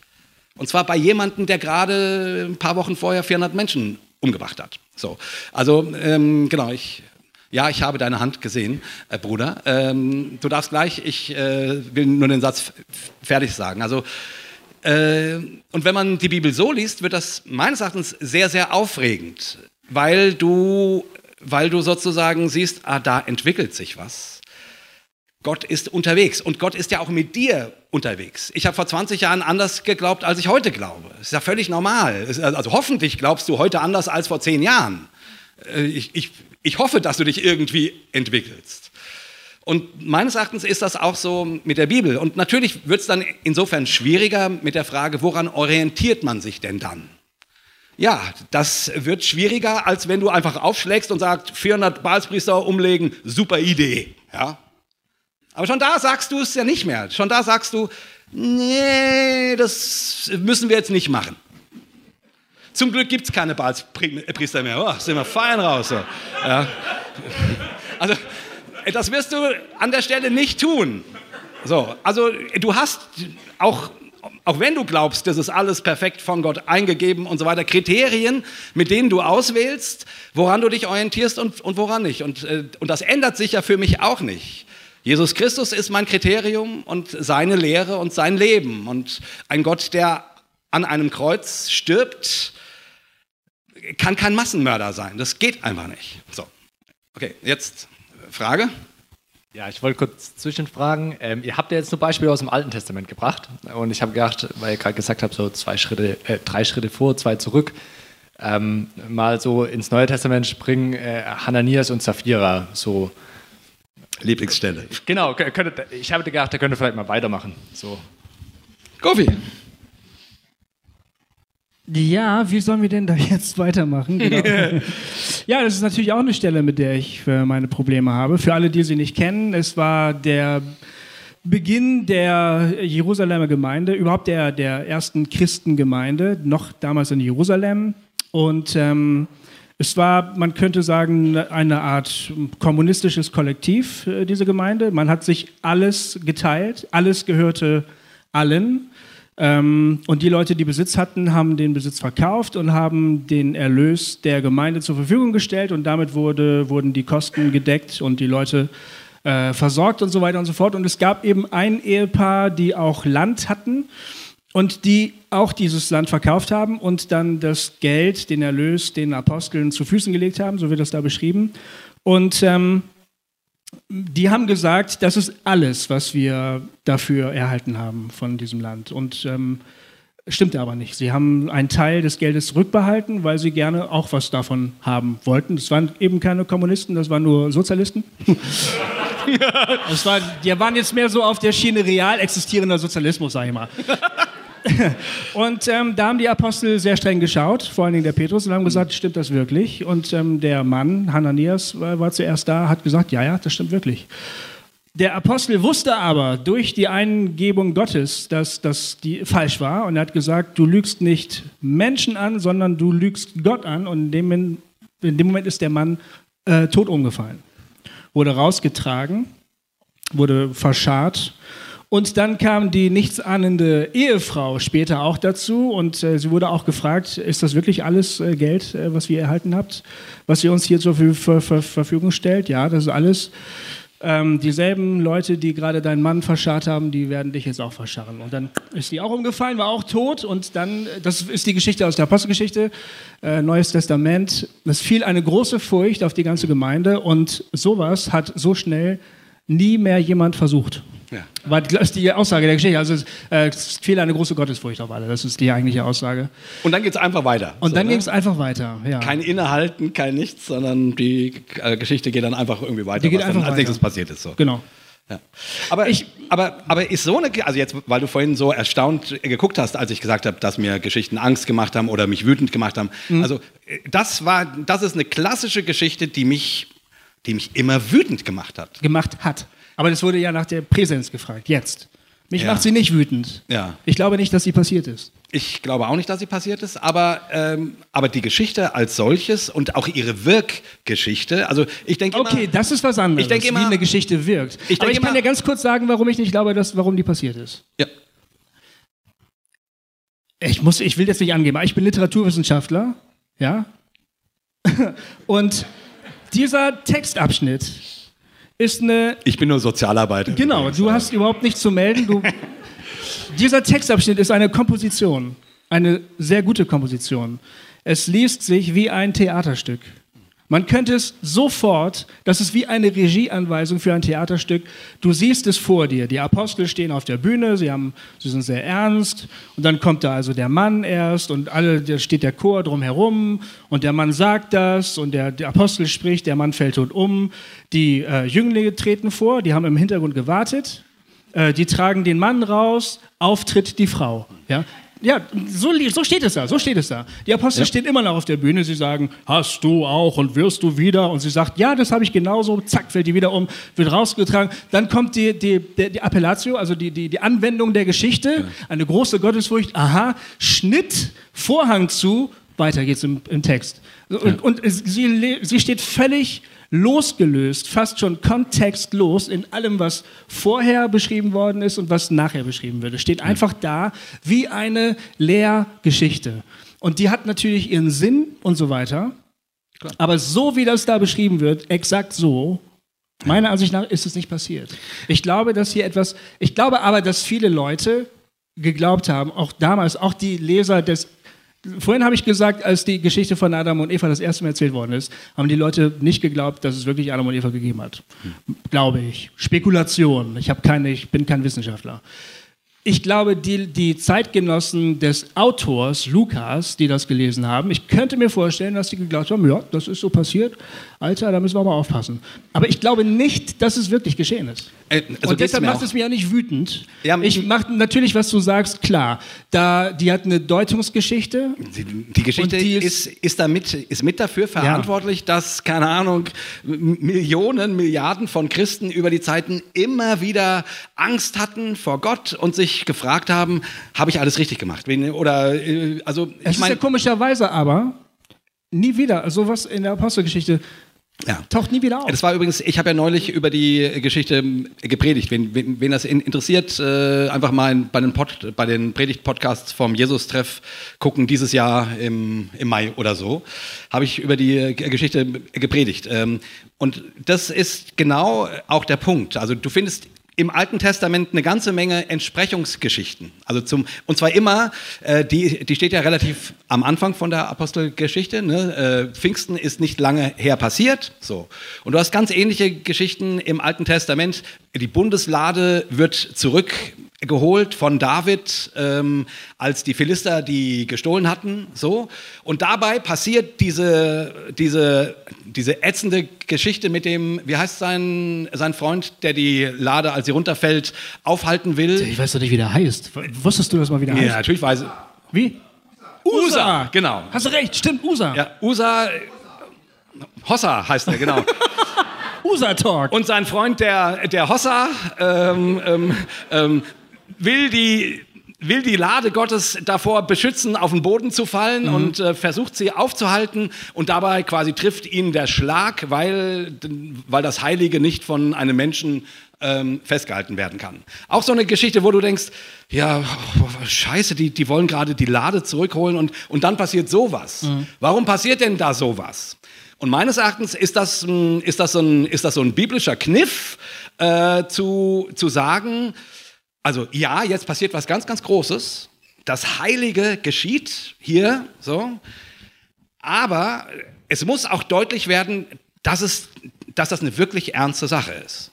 Und zwar bei jemandem, der gerade ein paar Wochen vorher 400 Menschen umgebracht hat. So, also ähm, genau, ich Ja, ich habe deine Hand gesehen, äh, Bruder. Ähm, du darfst gleich, ich äh, will nur den Satz fertig sagen. Also, und wenn man die Bibel so liest, wird das meines Erachtens sehr, sehr aufregend, weil du, weil du sozusagen siehst, ah, da entwickelt sich was. Gott ist unterwegs und Gott ist ja auch mit dir unterwegs. Ich habe vor 20 Jahren anders geglaubt, als ich heute glaube. Das ist ja völlig normal. Also hoffentlich glaubst du heute anders als vor zehn Jahren. Äh, ich, ich, ich hoffe, dass du dich irgendwie entwickelst. Und meines Erachtens ist das auch so mit der Bibel. Und natürlich wird es dann insofern schwieriger mit der Frage, woran orientiert man sich denn dann? Ja, das wird schwieriger, als wenn du einfach aufschlägst und sagst, 400 Balspriester umlegen, super Idee. Ja? Aber schon da sagst du es ja nicht mehr. Schon da sagst du, nee, das müssen wir jetzt nicht machen. Zum Glück gibt es keine Balspriester mehr. Oh, sind wir fein raus. So. Ja. Also, das wirst du an der Stelle nicht tun. So, also du hast auch auch wenn du glaubst, das ist alles perfekt von Gott eingegeben und so weiter, Kriterien, mit denen du auswählst, woran du dich orientierst und, und woran nicht. Und, äh, und das ändert sich ja für mich auch nicht. Jesus Christus ist mein Kriterium und seine Lehre und sein Leben. Und ein Gott, der an einem Kreuz stirbt, kann kein Massenmörder sein. Das geht einfach nicht. So. Okay, jetzt Frage. Ja, ich wollte kurz zwischenfragen. Ähm, ihr habt ja jetzt nur Beispiele aus dem Alten Testament gebracht. Und ich habe gedacht, weil ihr gerade gesagt habt, so zwei Schritte, äh, drei Schritte vor, zwei zurück, ähm, mal so ins Neue Testament springen, äh, Hananias und Sapphira, so. Lieblingsstelle. Genau, könnte, ich habe gedacht, der könnte vielleicht mal weitermachen. So. Gofi. Ja, wie sollen wir denn da jetzt weitermachen? Genau. ja, das ist natürlich auch eine Stelle, mit der ich äh, meine Probleme habe. Für alle, die sie nicht kennen, es war der Beginn der Jerusalemer Gemeinde, überhaupt der, der ersten Christengemeinde, noch damals in Jerusalem. Und ähm, es war, man könnte sagen, eine Art kommunistisches Kollektiv, äh, diese Gemeinde. Man hat sich alles geteilt, alles gehörte allen. Ähm, und die Leute, die Besitz hatten, haben den Besitz verkauft und haben den Erlös der Gemeinde zur Verfügung gestellt und damit wurde, wurden die Kosten gedeckt und die Leute äh, versorgt und so weiter und so fort. Und es gab eben ein Ehepaar, die auch Land hatten und die auch dieses Land verkauft haben und dann das Geld, den Erlös den Aposteln zu Füßen gelegt haben, so wird das da beschrieben. Und ähm, die haben gesagt, das ist alles, was wir dafür erhalten haben von diesem Land. Und ähm, stimmte aber nicht. Sie haben einen Teil des Geldes zurückbehalten, weil sie gerne auch was davon haben wollten. Das waren eben keine Kommunisten, das waren nur Sozialisten. das war, die waren jetzt mehr so auf der Schiene real existierender Sozialismus, sag ich mal. und ähm, da haben die Apostel sehr streng geschaut, vor allen Dingen der Petrus, und haben gesagt, stimmt das wirklich? Und ähm, der Mann, Hananias, war, war zuerst da, hat gesagt, ja, ja, das stimmt wirklich. Der Apostel wusste aber durch die Eingebung Gottes, dass das falsch war und er hat gesagt, du lügst nicht Menschen an, sondern du lügst Gott an und in dem, in dem Moment ist der Mann äh, tot umgefallen. Wurde rausgetragen, wurde verscharrt und dann kam die nichtsahnende Ehefrau später auch dazu und äh, sie wurde auch gefragt, ist das wirklich alles äh, Geld, äh, was ihr erhalten habt, was ihr uns hier zur Ver Ver Verfügung stellt? Ja, das ist alles. Ähm, dieselben Leute, die gerade deinen Mann verscharrt haben, die werden dich jetzt auch verscharren. Und dann ist die auch umgefallen, war auch tot. Und dann, das ist die Geschichte aus der Apostelgeschichte, äh, Neues Testament. Es fiel eine große Furcht auf die ganze Gemeinde und sowas hat so schnell nie mehr jemand versucht. Ja. War ist die Aussage der Geschichte. Also äh, es fehlt eine große Gottesfurcht auf alle. Das ist die eigentliche Aussage. Und dann geht es einfach weiter. Und so, dann ne? ging es einfach weiter. Ja. Kein Innehalten, kein Nichts, sondern die äh, Geschichte geht dann einfach irgendwie weiter, die geht was einfach dann als nächstes passiert ist. So. Genau. Ja. Aber, ich, aber, aber ist so eine, also jetzt, weil du vorhin so erstaunt geguckt hast, als ich gesagt habe, dass mir Geschichten Angst gemacht haben oder mich wütend gemacht haben. Mhm. Also äh, das war, das ist eine klassische Geschichte, die mich, die mich immer wütend gemacht hat. Gemacht hat. Aber das wurde ja nach der Präsenz gefragt, jetzt. Mich ja. macht sie nicht wütend. Ja. Ich glaube nicht, dass sie passiert ist. Ich glaube auch nicht, dass sie passiert ist, aber, ähm, aber die Geschichte als solches und auch ihre Wirkgeschichte, also ich denke Okay, immer, das ist was anderes, ich denke immer, wie eine Geschichte wirkt. Ich aber ich kann dir ganz kurz sagen, warum ich nicht glaube, dass, warum die passiert ist. Ja. Ich, muss, ich will das nicht angeben, aber ich bin Literaturwissenschaftler, ja, und Dieser Textabschnitt ist eine Ich bin nur Sozialarbeiter. Genau, du hast überhaupt nichts zu melden. Du, dieser Textabschnitt ist eine Komposition, eine sehr gute Komposition. Es liest sich wie ein Theaterstück. Man könnte es sofort, das ist wie eine Regieanweisung für ein Theaterstück. Du siehst es vor dir. Die Apostel stehen auf der Bühne, sie, haben, sie sind sehr ernst. Und dann kommt da also der Mann erst und alle, da steht der Chor drumherum und der Mann sagt das und der, der Apostel spricht, der Mann fällt tot um. Die äh, Jünglinge treten vor, die haben im Hintergrund gewartet. Äh, die tragen den Mann raus, auftritt die Frau. Ja? Ja, so, so steht es da, so steht es da. Die Apostel stehen immer noch auf der Bühne, sie sagen, hast du auch und wirst du wieder? Und sie sagt, ja, das habe ich genauso, zack, fällt die wieder um, wird rausgetragen. Dann kommt die, die, die, die Appellatio, also die, die, die Anwendung der Geschichte, eine große Gottesfurcht, aha, Schnitt, Vorhang zu, weiter geht's im, im Text. Und, und es, sie, sie steht völlig losgelöst, fast schon kontextlos in allem, was vorher beschrieben worden ist und was nachher beschrieben wird. Es steht einfach da wie eine Lehrgeschichte. Und die hat natürlich ihren Sinn und so weiter. Aber so wie das da beschrieben wird, exakt so, meiner Ansicht nach ist es nicht passiert. Ich glaube, dass hier etwas, ich glaube aber, dass viele Leute geglaubt haben, auch damals, auch die Leser des Vorhin habe ich gesagt, als die Geschichte von Adam und Eva das erste Mal erzählt worden ist, haben die Leute nicht geglaubt, dass es wirklich Adam und Eva gegeben hat. Glaube ich. Spekulation. Ich, keine, ich bin kein Wissenschaftler. Ich glaube, die, die Zeitgenossen des Autors, Lukas, die das gelesen haben, ich könnte mir vorstellen, dass die geglaubt haben, ja, das ist so passiert. Alter, da müssen wir mal aufpassen. Aber ich glaube nicht, dass es wirklich geschehen ist. Äh, also und deshalb macht es mich ja nicht wütend. Ja, ich mache natürlich, was du sagst, klar. Da, die hat eine Deutungsgeschichte. Die, die Geschichte die ist, ist- ist, damit, ist mit dafür verantwortlich, dass, keine Ahnung, Millionen, Milliarden von Christen über die Zeiten immer wieder Angst hatten vor Gott und sich gefragt haben, habe ich alles richtig gemacht? Oder, äh, also, Es ich ist ja meine, komischerweise aber nie wieder, sowas in der Apostelgeschichte ja. taucht nie wieder auf. Das war übrigens, ich habe ja neulich über die Geschichte ähm, gepredigt. Wen, wen, wen das in, interessiert, äh, einfach mal bei den, Pod, bei den Predigt-Podcasts vom Jesus-Treff gucken, dieses Jahr im, im Mai oder so, habe ich über die äh, Geschichte gepredigt. Ähm, und das ist genau auch der Punkt. Also du findest im Alten Testament eine ganze Menge Entsprechungsgeschichten. Also zum, und zwar immer, äh, die, die steht ja relativ am Anfang von der Apostelgeschichte. Ne? Äh, Pfingsten ist nicht lange her passiert. So. Und du hast ganz ähnliche Geschichten im Alten Testament. Die Bundeslade wird zurückgeholt von David, ähm, als die Philister die gestohlen hatten. So. Und dabei passiert diese, diese, diese ätzende Geschichte mit dem, wie heißt sein, sein Freund, der die Lade, als sie runterfällt, aufhalten will. ich weiß doch nicht, wie der heißt. Wusstest du das mal, wie der Ja, heißt? natürlich weiß Wie? Usa, genau. Hast du recht, stimmt, Usa. Ja, Usa, Hossa heißt er, genau. Usa Talk. Und sein Freund, der, der Hossa, ähm, ähm, ähm, will die will die Lade Gottes davor beschützen, auf den Boden zu fallen und äh, versucht sie aufzuhalten und dabei quasi trifft ihn der Schlag, weil, weil das Heilige nicht von einem Menschen ähm, festgehalten werden kann. Auch so eine Geschichte, wo du denkst, ja, oh, scheiße, die, die wollen gerade die Lade zurückholen und, und dann passiert sowas. Warum passiert denn da sowas? Und meines Erachtens ist das, ist das, so, ein, ist das so ein biblischer Kniff, äh, zu, zu sagen, also ja, jetzt passiert was ganz, ganz Großes. Das Heilige geschieht hier, so. Aber es muss auch deutlich werden, dass, es, dass das eine wirklich ernste Sache ist.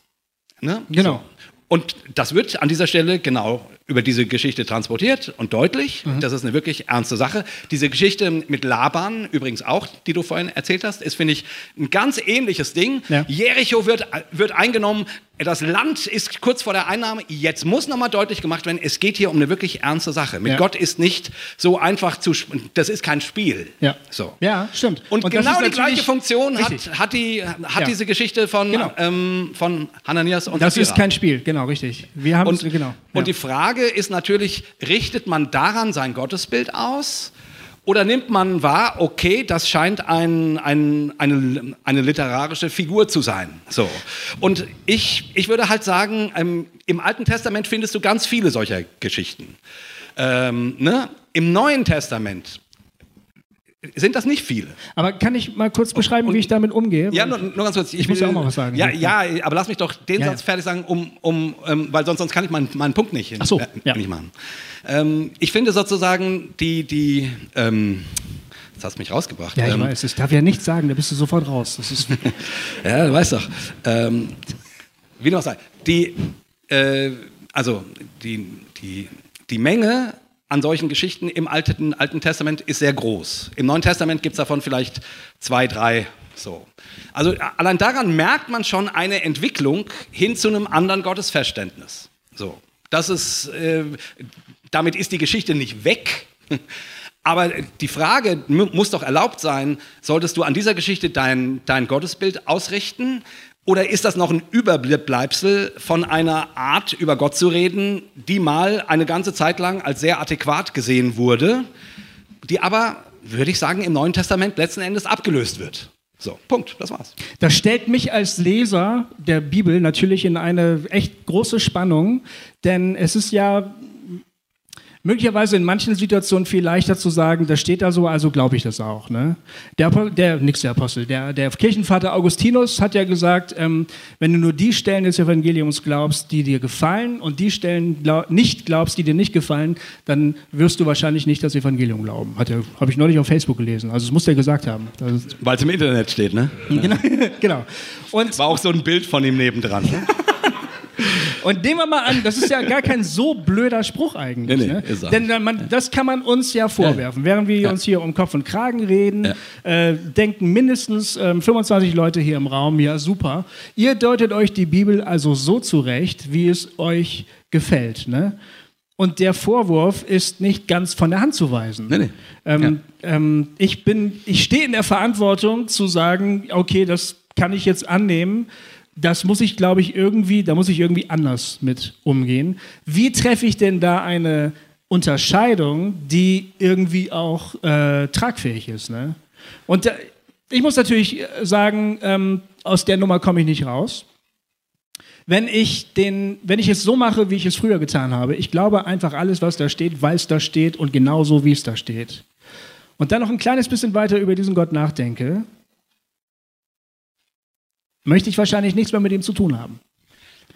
Ne? Genau. So. Und das wird an dieser Stelle genau über diese Geschichte transportiert und deutlich. Mhm. Das ist eine wirklich ernste Sache. Diese Geschichte mit Laban, übrigens auch, die du vorhin erzählt hast, ist, finde ich, ein ganz ähnliches Ding. Ja. Jericho wird, wird eingenommen, das Land ist kurz vor der Einnahme. Jetzt muss nochmal deutlich gemacht werden, es geht hier um eine wirklich ernste Sache. Mit Ja. Gott ist nicht so einfach zu, das ist kein Spiel. Ja. So. Ja, stimmt. Und, das genau ist die gleiche Funktion richtig. hat, hat, die, hat Ja. diese Geschichte von, Genau. ähm, von Hananias und Das ist Sapphira. kein Spiel, genau, richtig. Wir haben Und, es, genau. und die Frage ist natürlich, richtet man daran sein Gottesbild aus? Oder nimmt man wahr, okay, das scheint ein, ein, eine, eine literarische Figur zu sein. So. Und ich, ich würde halt sagen, ähm, im Alten Testament findest du ganz viele solcher Geschichten. Ähm, ne? Im Neuen Testament sind das nicht viele. Aber kann ich mal kurz beschreiben, wie ich damit umgehe? Ja, nur, nur ganz kurz. Ich muss ja auch mal was sagen. Ja, ja, aber lass mich doch den Ja, Satz fertig sagen, um, um, ähm, weil sonst, sonst kann ich meinen, meinen Punkt nicht, Ach so, äh, ja. nicht machen. Ähm, ich finde sozusagen die, die ähm, jetzt hast du mich rausgebracht. Ja, ich ähm, weiß, ich darf ja nichts sagen, da bist du sofort raus. Das ist, Ja, du weißt doch. Ähm, wie noch sagen, die, äh, also die, die, die Menge an solchen Geschichten im Alten, Alten Testament ist sehr groß. Im Neuen Testament gibt es davon vielleicht zwei, drei. So. Also allein daran merkt man schon eine Entwicklung hin zu einem anderen Gottesverständnis. So. Das ist, äh, damit ist die Geschichte nicht weg. Aber die Frage mu- muss doch erlaubt sein, solltest du an dieser Geschichte dein, dein Gottesbild ausrichten? Oder ist das noch ein Überbleibsel von einer Art, über Gott zu reden, die mal eine ganze Zeit lang als sehr adäquat gesehen wurde, die aber, würde ich sagen, im Neuen Testament letzten Endes abgelöst wird? So, Punkt, das war's. Das stellt mich als Leser der Bibel natürlich in eine echt große Spannung, denn es ist ja möglicherweise in manchen Situationen viel leichter zu sagen, das steht da so, also glaube ich das auch. Ne? Der, der, nix der Apostel, der, der Kirchenvater Augustinus hat ja gesagt, ähm, wenn du nur die Stellen des Evangeliums glaubst, die dir gefallen und die Stellen glaub, nicht glaubst, die dir nicht gefallen, dann wirst du wahrscheinlich nicht das Evangelium glauben. Hat er, habe ich neulich auf Facebook gelesen. Also das muss der gesagt haben. Weil es im Internet steht, ne? genau, genau. Und War auch so ein Bild von ihm nebendran. Ne? Und nehmen wir mal an, das ist ja gar kein so blöder Spruch eigentlich. Nee, nee, ne? er. Denn man, das kann man uns ja vorwerfen. Während wir uns hier um Kopf und Kragen reden, äh, denken mindestens ähm, 25 Leute hier im Raum, ja super. Ihr deutet euch die Bibel also so zurecht, wie es euch gefällt. Ne? Und der Vorwurf ist nicht ganz von der Hand zu weisen. Nee, nee. Ähm, ähm, ich bin, ich stehe in der Verantwortung zu sagen, okay, das kann ich jetzt annehmen. Das muss ich, glaube ich, irgendwie, da muss ich irgendwie anders mit umgehen. Wie treffe ich denn da eine Unterscheidung, die irgendwie auch äh, tragfähig ist? Ne? Und da, ich muss natürlich äh, sagen, ähm, aus der Nummer komme ich nicht raus. Wenn ich, den, wenn ich es so mache, wie ich es früher getan habe, ich glaube einfach alles, was da steht, weil es da steht und genau so, wie es da steht. Und dann noch ein kleines bisschen weiter über diesen Gott nachdenke, möchte ich wahrscheinlich nichts mehr mit ihm zu tun haben.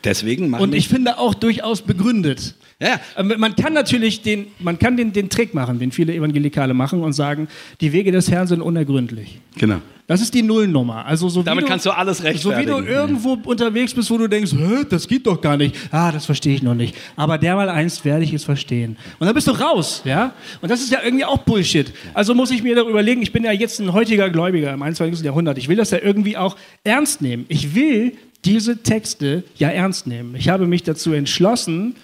Deswegen Und ich finde auch durchaus begründet. Ja, Ähm, Man kann natürlich den, man kann den, den Trick machen, den viele Evangelikale machen und sagen, die Wege des Herrn sind unergründlich. genau. Das ist die Nullnummer. Also so Damit wie kannst du alles So wie rechtfertigen. du irgendwo unterwegs bist, wo du denkst, Hä, das geht doch gar nicht. Ah, das verstehe ich noch nicht. Aber dermal einst werde ich es verstehen. Und dann bist du raus, ja? Und das ist ja irgendwie auch Bullshit. Also muss ich mir darüber überlegen, ich bin ja jetzt ein heutiger Gläubiger im 21. Jahrhundert. Ich will das ja irgendwie auch ernst nehmen. Ich will diese Texte ja ernst nehmen. Ich habe mich dazu entschlossen,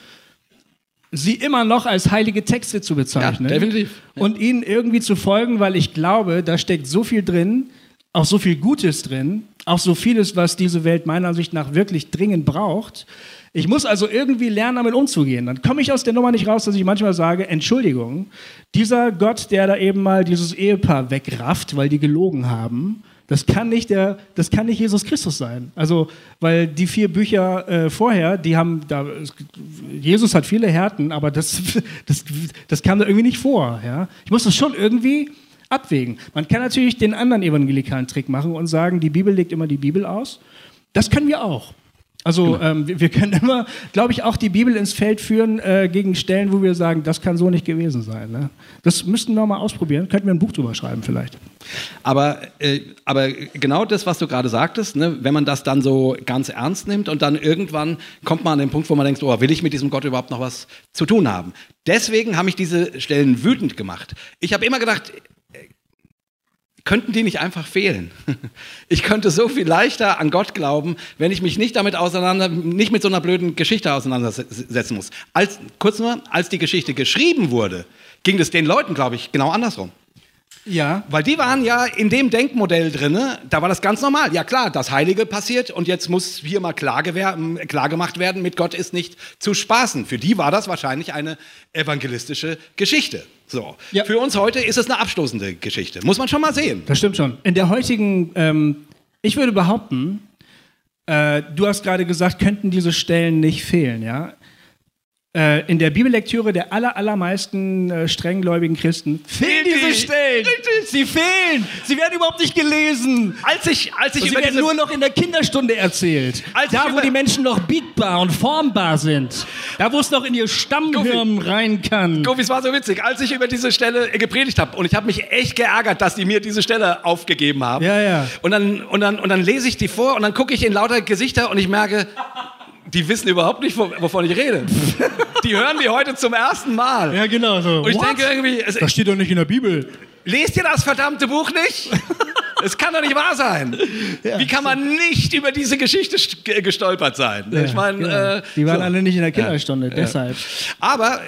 sie immer noch als heilige Texte zu bezeichnen. Ja, definitiv. Und ihnen irgendwie zu folgen, weil ich glaube, da steckt so viel drin, auch so viel Gutes drin, auch so vieles, was diese Welt meiner Ansicht nach wirklich dringend braucht. Ich muss also irgendwie lernen, damit umzugehen. Dann komme ich aus der Nummer nicht raus, dass ich manchmal sage, Entschuldigung, dieser Gott, der da eben mal dieses Ehepaar wegrafft, weil die gelogen haben, das kann nicht der, das kann nicht Jesus Christus sein. Also, weil die vier Bücher äh, vorher, die haben, da, es- Jesus hat viele Härten, aber das, das, das kam da irgendwie nicht vor. Ja? Ich muss das schon irgendwie abwägen. Man kann natürlich den anderen evangelikalen Trick machen und sagen, die Bibel legt immer die Bibel aus. Das können wir auch. Also ähm, wir, wir können immer, glaube ich, auch die Bibel ins Feld führen äh, gegen Stellen, wo wir sagen, das kann so nicht gewesen sein. Ne? Das müssten wir mal ausprobieren. Könnten wir ein Buch drüber schreiben vielleicht. Aber, äh, aber genau das, was du gerade sagtest, ne, wenn man das dann so ganz ernst nimmt und dann irgendwann kommt man an den Punkt, wo man denkt, oh, will ich mit diesem Gott überhaupt noch was zu tun haben? Deswegen haben mich diese Stellen wütend gemacht. Ich habe immer gedacht, könnten die nicht einfach fehlen? Ich könnte so viel leichter an Gott glauben, wenn ich mich nicht damit auseinander, nicht mit so einer blöden Geschichte auseinandersetzen muss. Als, kurz nur, als die Geschichte geschrieben wurde, ging es den Leuten, glaube ich, genau andersrum. Ja. Weil die waren ja in dem Denkmodell drinne, da war das ganz normal. Ja klar, das Heilige passiert und jetzt muss hier mal klar gemacht werden, mit Gott ist nicht zu spaßen. Für die war das wahrscheinlich eine evangelistische Geschichte. So. Ja. Für uns heute ist es eine abstoßende Geschichte. Muss man schon mal sehen. Das stimmt schon. In der heutigen, ähm, ich würde behaupten, äh, du hast gerade gesagt, könnten diese Stellen nicht fehlen, ja? Äh, in der Bibellektüre der aller, allermeisten äh, strenggläubigen Christen fehlen diese Stellen. Sie fehlen. Sie werden überhaupt nicht gelesen. Als ich, als ich Und sie über werden nur noch in der Kinderstunde erzählt. Als da, wo die Menschen noch bietbar und formbar sind. Da, wo es noch in ihr Stammhirn rein kann. Gofi, es war so witzig, als ich über diese Stelle äh, gepredigt habe und ich habe mich echt geärgert, dass die mir diese Stelle aufgegeben haben. Ja, ja. Und dann, und dann, und dann lese ich die vor und dann gucke ich in lauter Gesichter und ich merke, die wissen überhaupt nicht, wo- wovon ich rede. die hören die heute zum ersten Mal. Ja, genau so. Und ich What? denke irgendwie, es, das steht doch nicht in der Bibel. lest ihr das verdammte Buch nicht? Es kann doch nicht wahr sein. Wie kann man nicht über diese Geschichte st- ge- gestolpert sein? ich meine, genau. äh, die waren so. alle nicht in der Kinderstunde, deshalb. Aber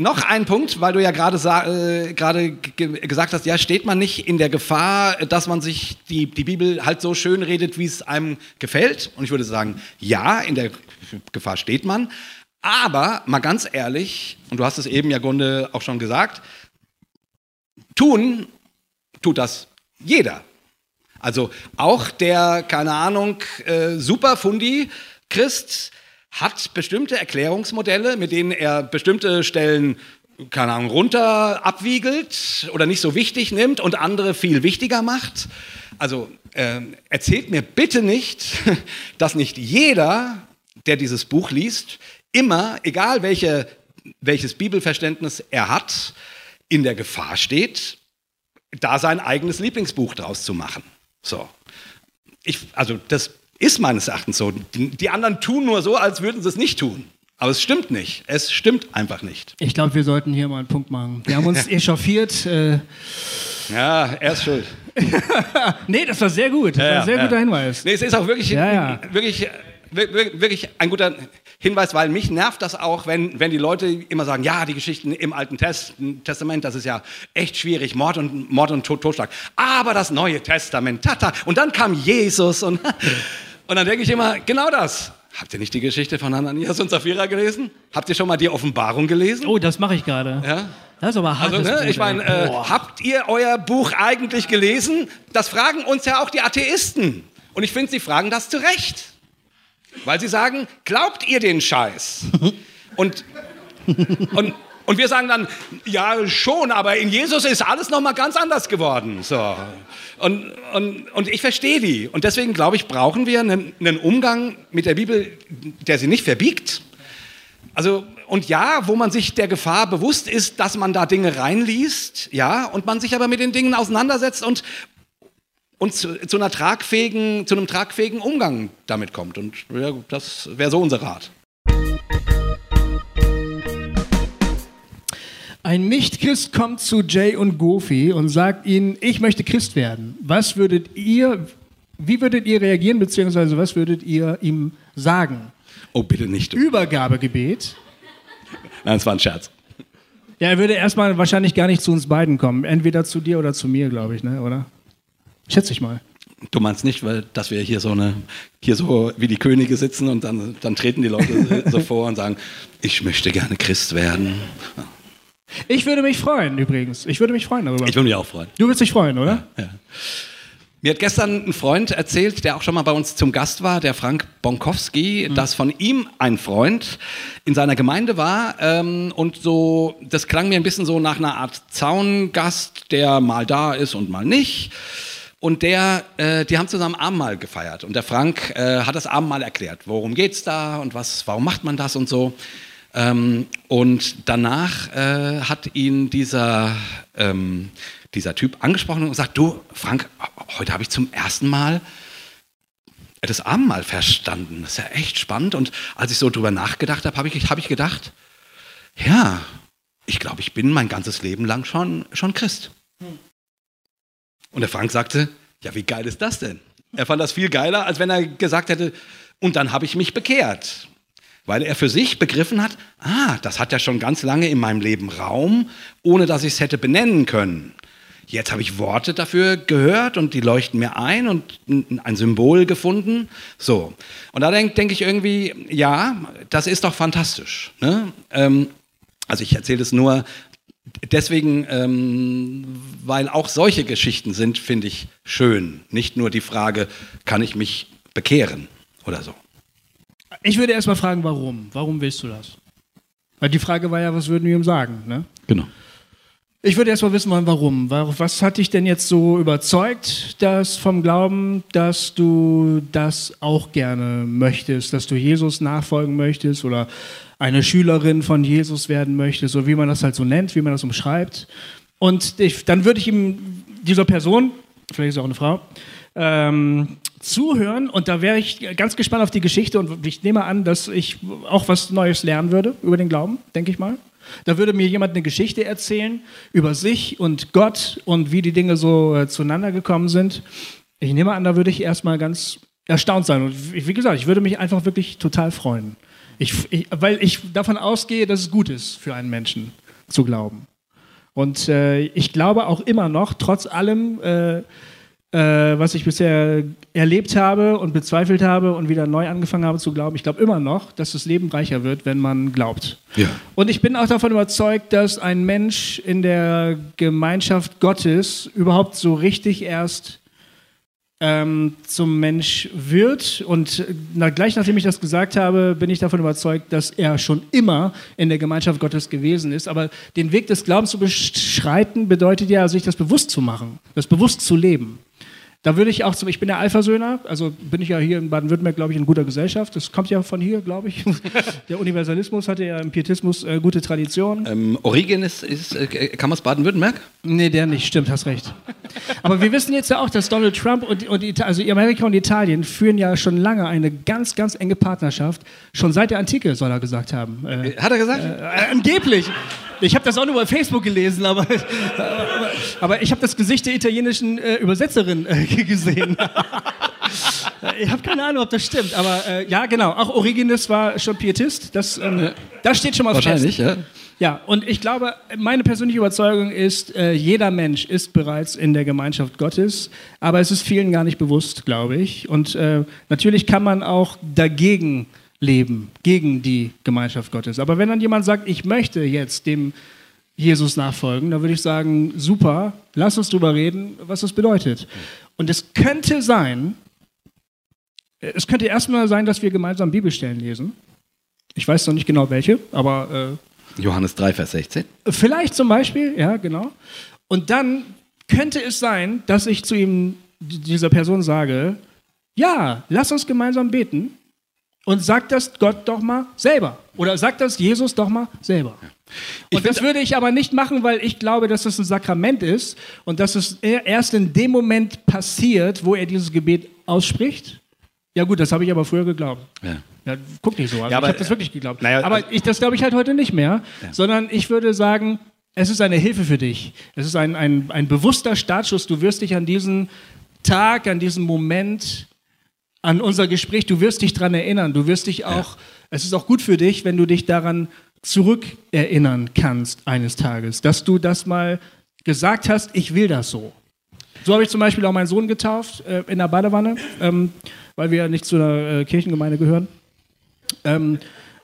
noch ein Punkt, weil du ja gerade äh, gerade ge- gesagt hast, ja, steht man nicht in der Gefahr, dass man sich die, die Bibel halt so schön redet, wie es einem gefällt? Und ich würde sagen, ja, in der Gefahr steht man. Aber mal ganz ehrlich, und du hast es eben ja Gunde auch schon gesagt, tun tut das jeder. Also auch der, keine Ahnung, äh, Superfundi Christ hat bestimmte Erklärungsmodelle, mit denen er bestimmte Stellen, keine Ahnung, runter abwiegelt oder nicht so wichtig nimmt und andere viel wichtiger macht. Also äh, erzählt mir bitte nicht, dass nicht jeder, der dieses Buch liest, immer, egal welche, welches Bibelverständnis er hat, in der Gefahr steht, da sein eigenes Lieblingsbuch draus zu machen. So. Ich, also das ist meines Erachtens so. Die, anderen tun nur so, als würden sie es nicht tun. Aber es stimmt nicht. Es stimmt einfach nicht. Ich glaube, wir sollten hier mal einen Punkt machen. Wir haben uns echauffiert. Äh, Ja, er ist schuld. nee, das war sehr gut. Das war ein sehr guter Hinweis. Nee, es ist auch wirklich, Ja, ja. wirklich, wirklich, ein guter Hinweis, weil mich nervt das auch, wenn, wenn die Leute immer sagen, ja, die Geschichten im Alten Test Testament, das ist ja echt schwierig, Mord und, Mord und Totschlag. Aber das Neue Testament, tata. Und dann kam Jesus und, und dann denke ich immer, genau das. Habt ihr nicht die Geschichte von Ananias und Sapphira gelesen? Habt ihr schon mal die Offenbarung gelesen? Oh, das mache ich gerade. Ja? Das ist aber hart. Also, ne, ich meine, äh, habt ihr euer Buch eigentlich gelesen? Das fragen uns ja auch die Atheisten. Und ich finde, sie fragen das zu Recht. Weil sie sagen, glaubt ihr den Scheiß? Und, und, und wir sagen dann, ja schon, aber in Jesus ist alles nochmal ganz anders geworden. So. Und, und, und ich verstehe die. Und deswegen, glaube ich, brauchen wir einen, einen Umgang mit der Bibel, der sie nicht verbiegt. Also, und ja, wo man sich der Gefahr bewusst ist, dass man da Dinge reinliest, ja, und man sich aber mit den Dingen auseinandersetzt und, und zu, zu, einer tragfähigen, zu einem tragfähigen Umgang damit kommt. Und ja, das wäre so unser Rat. Ein Nicht-Christ kommt zu Jay und Goofy und sagt ihnen, ich möchte Christ werden. Was würdet ihr, wie würdet ihr reagieren, beziehungsweise was würdet ihr ihm sagen? Oh, bitte nicht. Übergabegebet. Nein, es war ein Scherz. Ja, er würde erstmal wahrscheinlich gar nicht zu uns beiden kommen. Entweder zu dir oder zu mir, glaube ich, ne? oder? Schätze ich mal. Du meinst nicht, weil, dass wir hier so eine, hier so wie die Könige sitzen und dann, dann treten die Leute so vor und sagen, ich möchte gerne Christ werden. Ich würde mich freuen, übrigens. Ich würde mich freuen darüber. Ich würde mich auch freuen. du würdest dich freuen, oder? Mir hat gestern ein Freund erzählt, der auch schon mal bei uns zum Gast war, der Frank Bonkowski, dass von ihm ein Freund in seiner Gemeinde war ähm, und so, das klang mir ein bisschen so nach einer Art Zaungast, der mal da ist und mal nicht. Und der, äh, die haben zusammen Abendmahl gefeiert und der Frank äh, hat das Abendmahl erklärt. Worum geht's da und was, warum macht man das und so. Ähm, und danach äh, hat ihn dieser, ähm, dieser Typ angesprochen und gesagt, du Frank, heute habe ich zum ersten Mal das Abendmahl verstanden. Das ist ja echt spannend. Und als ich so drüber nachgedacht habe, habe ich, hab ich gedacht, ja, ich glaube, ich bin mein ganzes Leben lang schon, schon Christ. Und der Frank sagte, ja, wie geil ist das denn? Er fand das viel geiler, als wenn er gesagt hätte, und dann habe ich mich bekehrt. Weil er für sich begriffen hat, ah, das hat ja schon ganz lange in meinem Leben Raum, ohne dass ich es hätte benennen können. Jetzt habe ich Worte dafür gehört und die leuchten mir ein und ein Symbol gefunden. So. Und da denke denk ich irgendwie, ja, das ist doch fantastisch. Ne? Ähm, also ich erzähle es nur deswegen, ähm, weil auch solche Geschichten sind, finde ich schön. Nicht nur die Frage, kann ich mich bekehren oder so. Ich würde erstmal fragen, warum? Warum willst du das? Weil die Frage war ja, was würden wir ihm sagen? Ne? Genau. Ich würde erst mal wissen wollen, warum. Was hat dich denn jetzt so überzeugt, dass vom Glauben, dass du das auch gerne möchtest, dass du Jesus nachfolgen möchtest oder eine Schülerin von Jesus werden möchtest, so wie man das halt so nennt, wie man das umschreibt. Und ich, dann würde ich ihm, dieser Person, vielleicht ist es auch eine Frau, ähm, zuhören und da wäre ich ganz gespannt auf die Geschichte und ich nehme an, dass ich auch was Neues lernen würde über den Glauben, denke ich mal. Da würde mir jemand eine Geschichte erzählen über sich und Gott und wie die Dinge so äh, zueinander gekommen sind. Ich nehme an, da würde ich erstmal ganz erstaunt sein. Und wie gesagt, ich würde mich einfach wirklich total freuen. Ich, ich, weil ich davon ausgehe, dass es gut ist für einen Menschen zu glauben. Und äh, ich glaube auch immer noch, trotz allem, äh, äh, was ich bisher erlebt habe und bezweifelt habe und wieder neu angefangen habe zu glauben. Ich glaube immer noch, dass das Leben reicher wird, wenn man glaubt. Ja. Und ich bin auch davon überzeugt, dass ein Mensch in der Gemeinschaft Gottes überhaupt so richtig erst ähm, zum Mensch wird. Und na, gleich nachdem ich das gesagt habe, bin ich davon überzeugt, dass er schon immer in der Gemeinschaft Gottes gewesen ist. Aber den Weg des Glaubens zu beschreiten, bedeutet ja, sich das bewusst zu machen, das bewusst zu leben. Da würde ich auch zum, ich bin der Alphasöhner, also bin ich ja hier in Baden-Württemberg, glaube ich, in guter Gesellschaft. Das kommt ja von hier, glaube ich. Der Universalismus hatte ja im Pietismus äh, gute Tradition. Ähm, Origenes ist, äh, kam aus Baden-Württemberg? Nee, der nicht, stimmt, hast recht. Aber wir wissen jetzt ja auch, dass Donald Trump und, und also Amerika und Italien führen ja schon lange eine ganz, ganz enge Partnerschaft. Schon seit der Antike, soll er gesagt haben. Äh, Hat er gesagt? Äh, angeblich. Ich habe das auch nur bei Facebook gelesen, aber, aber, aber ich habe das Gesicht der italienischen äh, Übersetzerin äh, gesehen. ich habe keine Ahnung, ob das stimmt, aber äh, ja, genau. Auch Origenes war schon Pietist. Das, ähm, das steht schon mal Wahrscheinlich, fest. ja. Ja, und ich glaube, meine persönliche Überzeugung ist, äh, jeder Mensch ist bereits in der Gemeinschaft Gottes, aber es ist vielen gar nicht bewusst, glaube ich. Und äh, natürlich kann man auch dagegen leben, gegen die Gemeinschaft Gottes. Aber wenn dann jemand sagt, ich möchte jetzt dem Jesus nachfolgen, dann würde ich sagen, super, lass uns drüber reden, was das bedeutet. Und es könnte sein, es könnte erstmal sein, dass wir gemeinsam Bibelstellen lesen. Ich weiß noch nicht genau welche, aber äh, Johannes 3, Vers 16. Vielleicht zum Beispiel, ja, genau. Und dann könnte es sein, dass ich zu ihm, dieser Person sage, ja, lass uns gemeinsam beten und sag das Gott doch mal selber. Oder sag das Jesus doch mal selber. Und das würde ich aber nicht machen, weil ich glaube, dass das ein Sakrament ist und dass es erst in dem Moment passiert, wo er dieses Gebet ausspricht. Ja gut, das habe ich aber früher geglaubt. Ja. Ja, guck nicht so. Also Ja, aber, ich habe das äh, wirklich geglaubt. naja, aber also- ich, das glaube ich halt heute nicht mehr, Ja. sondern ich würde sagen, es ist eine Hilfe für dich. Es ist ein, ein, ein bewusster Startschuss. Du wirst dich an diesen Tag, an diesen Moment, an unser Gespräch, du wirst dich daran erinnern. Du wirst dich auch, es ist auch gut für dich, wenn du dich daran zurückerinnern kannst eines Tages, dass du das mal gesagt hast, ich will das so. So habe ich zum Beispiel auch meinen Sohn getauft äh, in der Badewanne, ähm, weil wir ja nicht zu einer äh, Kirchengemeinde gehören. Ähm,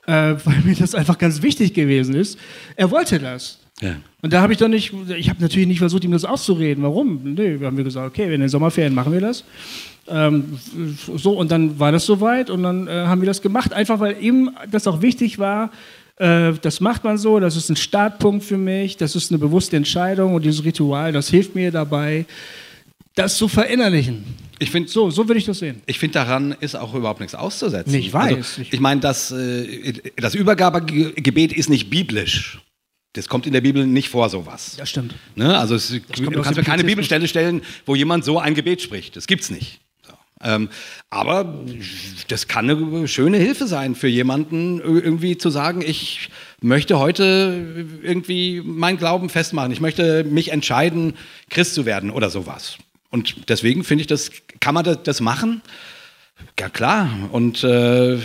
äh, weil mir das einfach ganz wichtig gewesen ist. Er wollte das. Ja. Und da habe ich doch nicht, ich habe natürlich nicht versucht, ihm das auszureden. Warum? Nee, wir haben gesagt, okay, in den Sommerferien machen wir das. Ähm, so, und dann war das soweit und dann äh, haben wir das gemacht, einfach weil ihm das auch wichtig war. Äh, das macht man so, das ist ein Startpunkt für mich, das ist eine bewusste Entscheidung und dieses Ritual, das hilft mir dabei, das zu verinnerlichen. Ich finde, So, so würde ich das sehen. Ich finde, daran ist auch überhaupt nichts auszusetzen. Ich weiß. Also, Ich- meine, das, äh, das Übergabegebet ist nicht biblisch. Das kommt in der Bibel nicht vor, sowas. Das stimmt. Ne? Also es, du kannst mir keine. Bibelstelle stellen, wo jemand so ein Gebet spricht. Das gibt's nicht. Ähm, aber das kann eine schöne Hilfe sein für jemanden, irgendwie zu sagen, ich möchte heute irgendwie meinen Glauben festmachen. Ich möchte mich entscheiden, Christ zu werden oder sowas. Und deswegen finde ich, das kann man das, das machen. Ja klar. Und äh,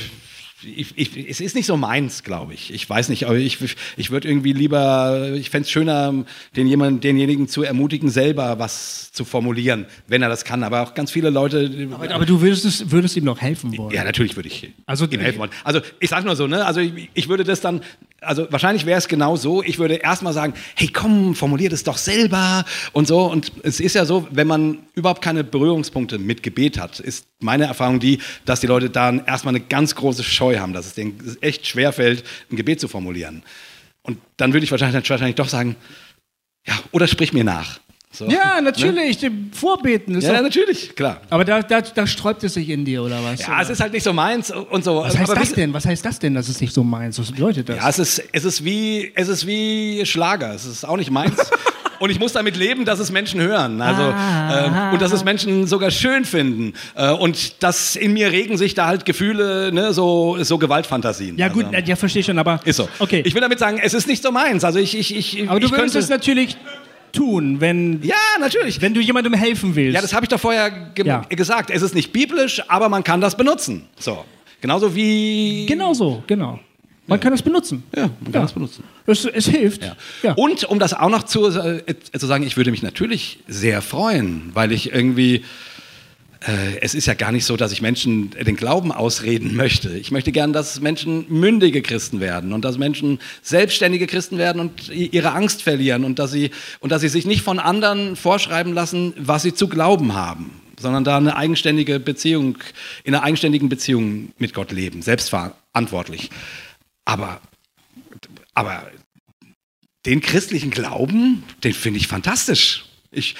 ich, ich, es ist nicht so meins, glaube ich. Ich weiß nicht, aber ich, ich würde irgendwie lieber, ich fände es schöner, den jemand, denjenigen zu ermutigen, selber was zu formulieren, wenn er das kann. Aber auch ganz viele Leute. Aber, aber du würdest, es, würdest ihm noch helfen wollen. ja, natürlich würde ich Also- ihm helfen wollen. Also ich sage nur so, ne? Also ich, ich würde das dann, also wahrscheinlich wäre es genau so. Ich würde erstmal sagen, hey, komm, formulier das doch selber und so. Und es ist ja so, wenn man überhaupt keine Berührungspunkte mit Gebet hat, ist meine Erfahrung die, dass die Leute dann erstmal eine ganz große Scheu haben, dass es denen echt schwerfällt, ein Gebet zu formulieren. Und dann würde ich wahrscheinlich, wahrscheinlich doch sagen, ja, oder sprich mir nach. So. Ja, natürlich, ne? Vorbeten. Ist ja, doch, natürlich, klar. Aber da, da, da sträubt es sich in dir, oder was? Ja, oder? es ist halt nicht so meins und so. Was heißt Aber das denn? Was heißt das denn, dass es nicht so meins? Was bedeutet das? Ja, es ist, es ist, wie, es ist wie Schlager. Es ist auch nicht meins. Und ich muss damit leben, dass es Menschen hören. Also, ah, äh, und dass es Menschen sogar schön finden. Äh, und dass in mir regen sich da halt Gefühle, ne, so, so Gewaltfantasien. Ja, gut, also, ja, verstehe schon, aber. Ist so. Okay. Ich will damit sagen, es ist nicht so meins. Also ich, ich, ich, aber du ich würdest es natürlich tun, wenn, ja, natürlich. wenn du jemandem helfen willst. Ja, das habe ich doch vorher ge ja. gesagt. Es ist nicht biblisch, aber man kann das benutzen. So. Genauso wie. Genau so, genau. Man kann das benutzen. Ja, man kann das benutzen. Es, es hilft. Ja. Und um das auch noch zu, äh, zu sagen, ich würde mich natürlich sehr freuen, weil ich irgendwie äh, es ist ja gar nicht so, dass ich Menschen den Glauben ausreden möchte. Ich möchte gern, dass Menschen mündige Christen werden und dass Menschen selbstständige Christen werden und ihre Angst verlieren und dass sie, und dass sie sich nicht von anderen vorschreiben lassen, was sie zu glauben haben, sondern da eine eigenständige Beziehung, in einer eigenständigen Beziehung mit Gott leben, selbstverantwortlich. Aber, aber den christlichen Glauben, den finde ich fantastisch. Ich,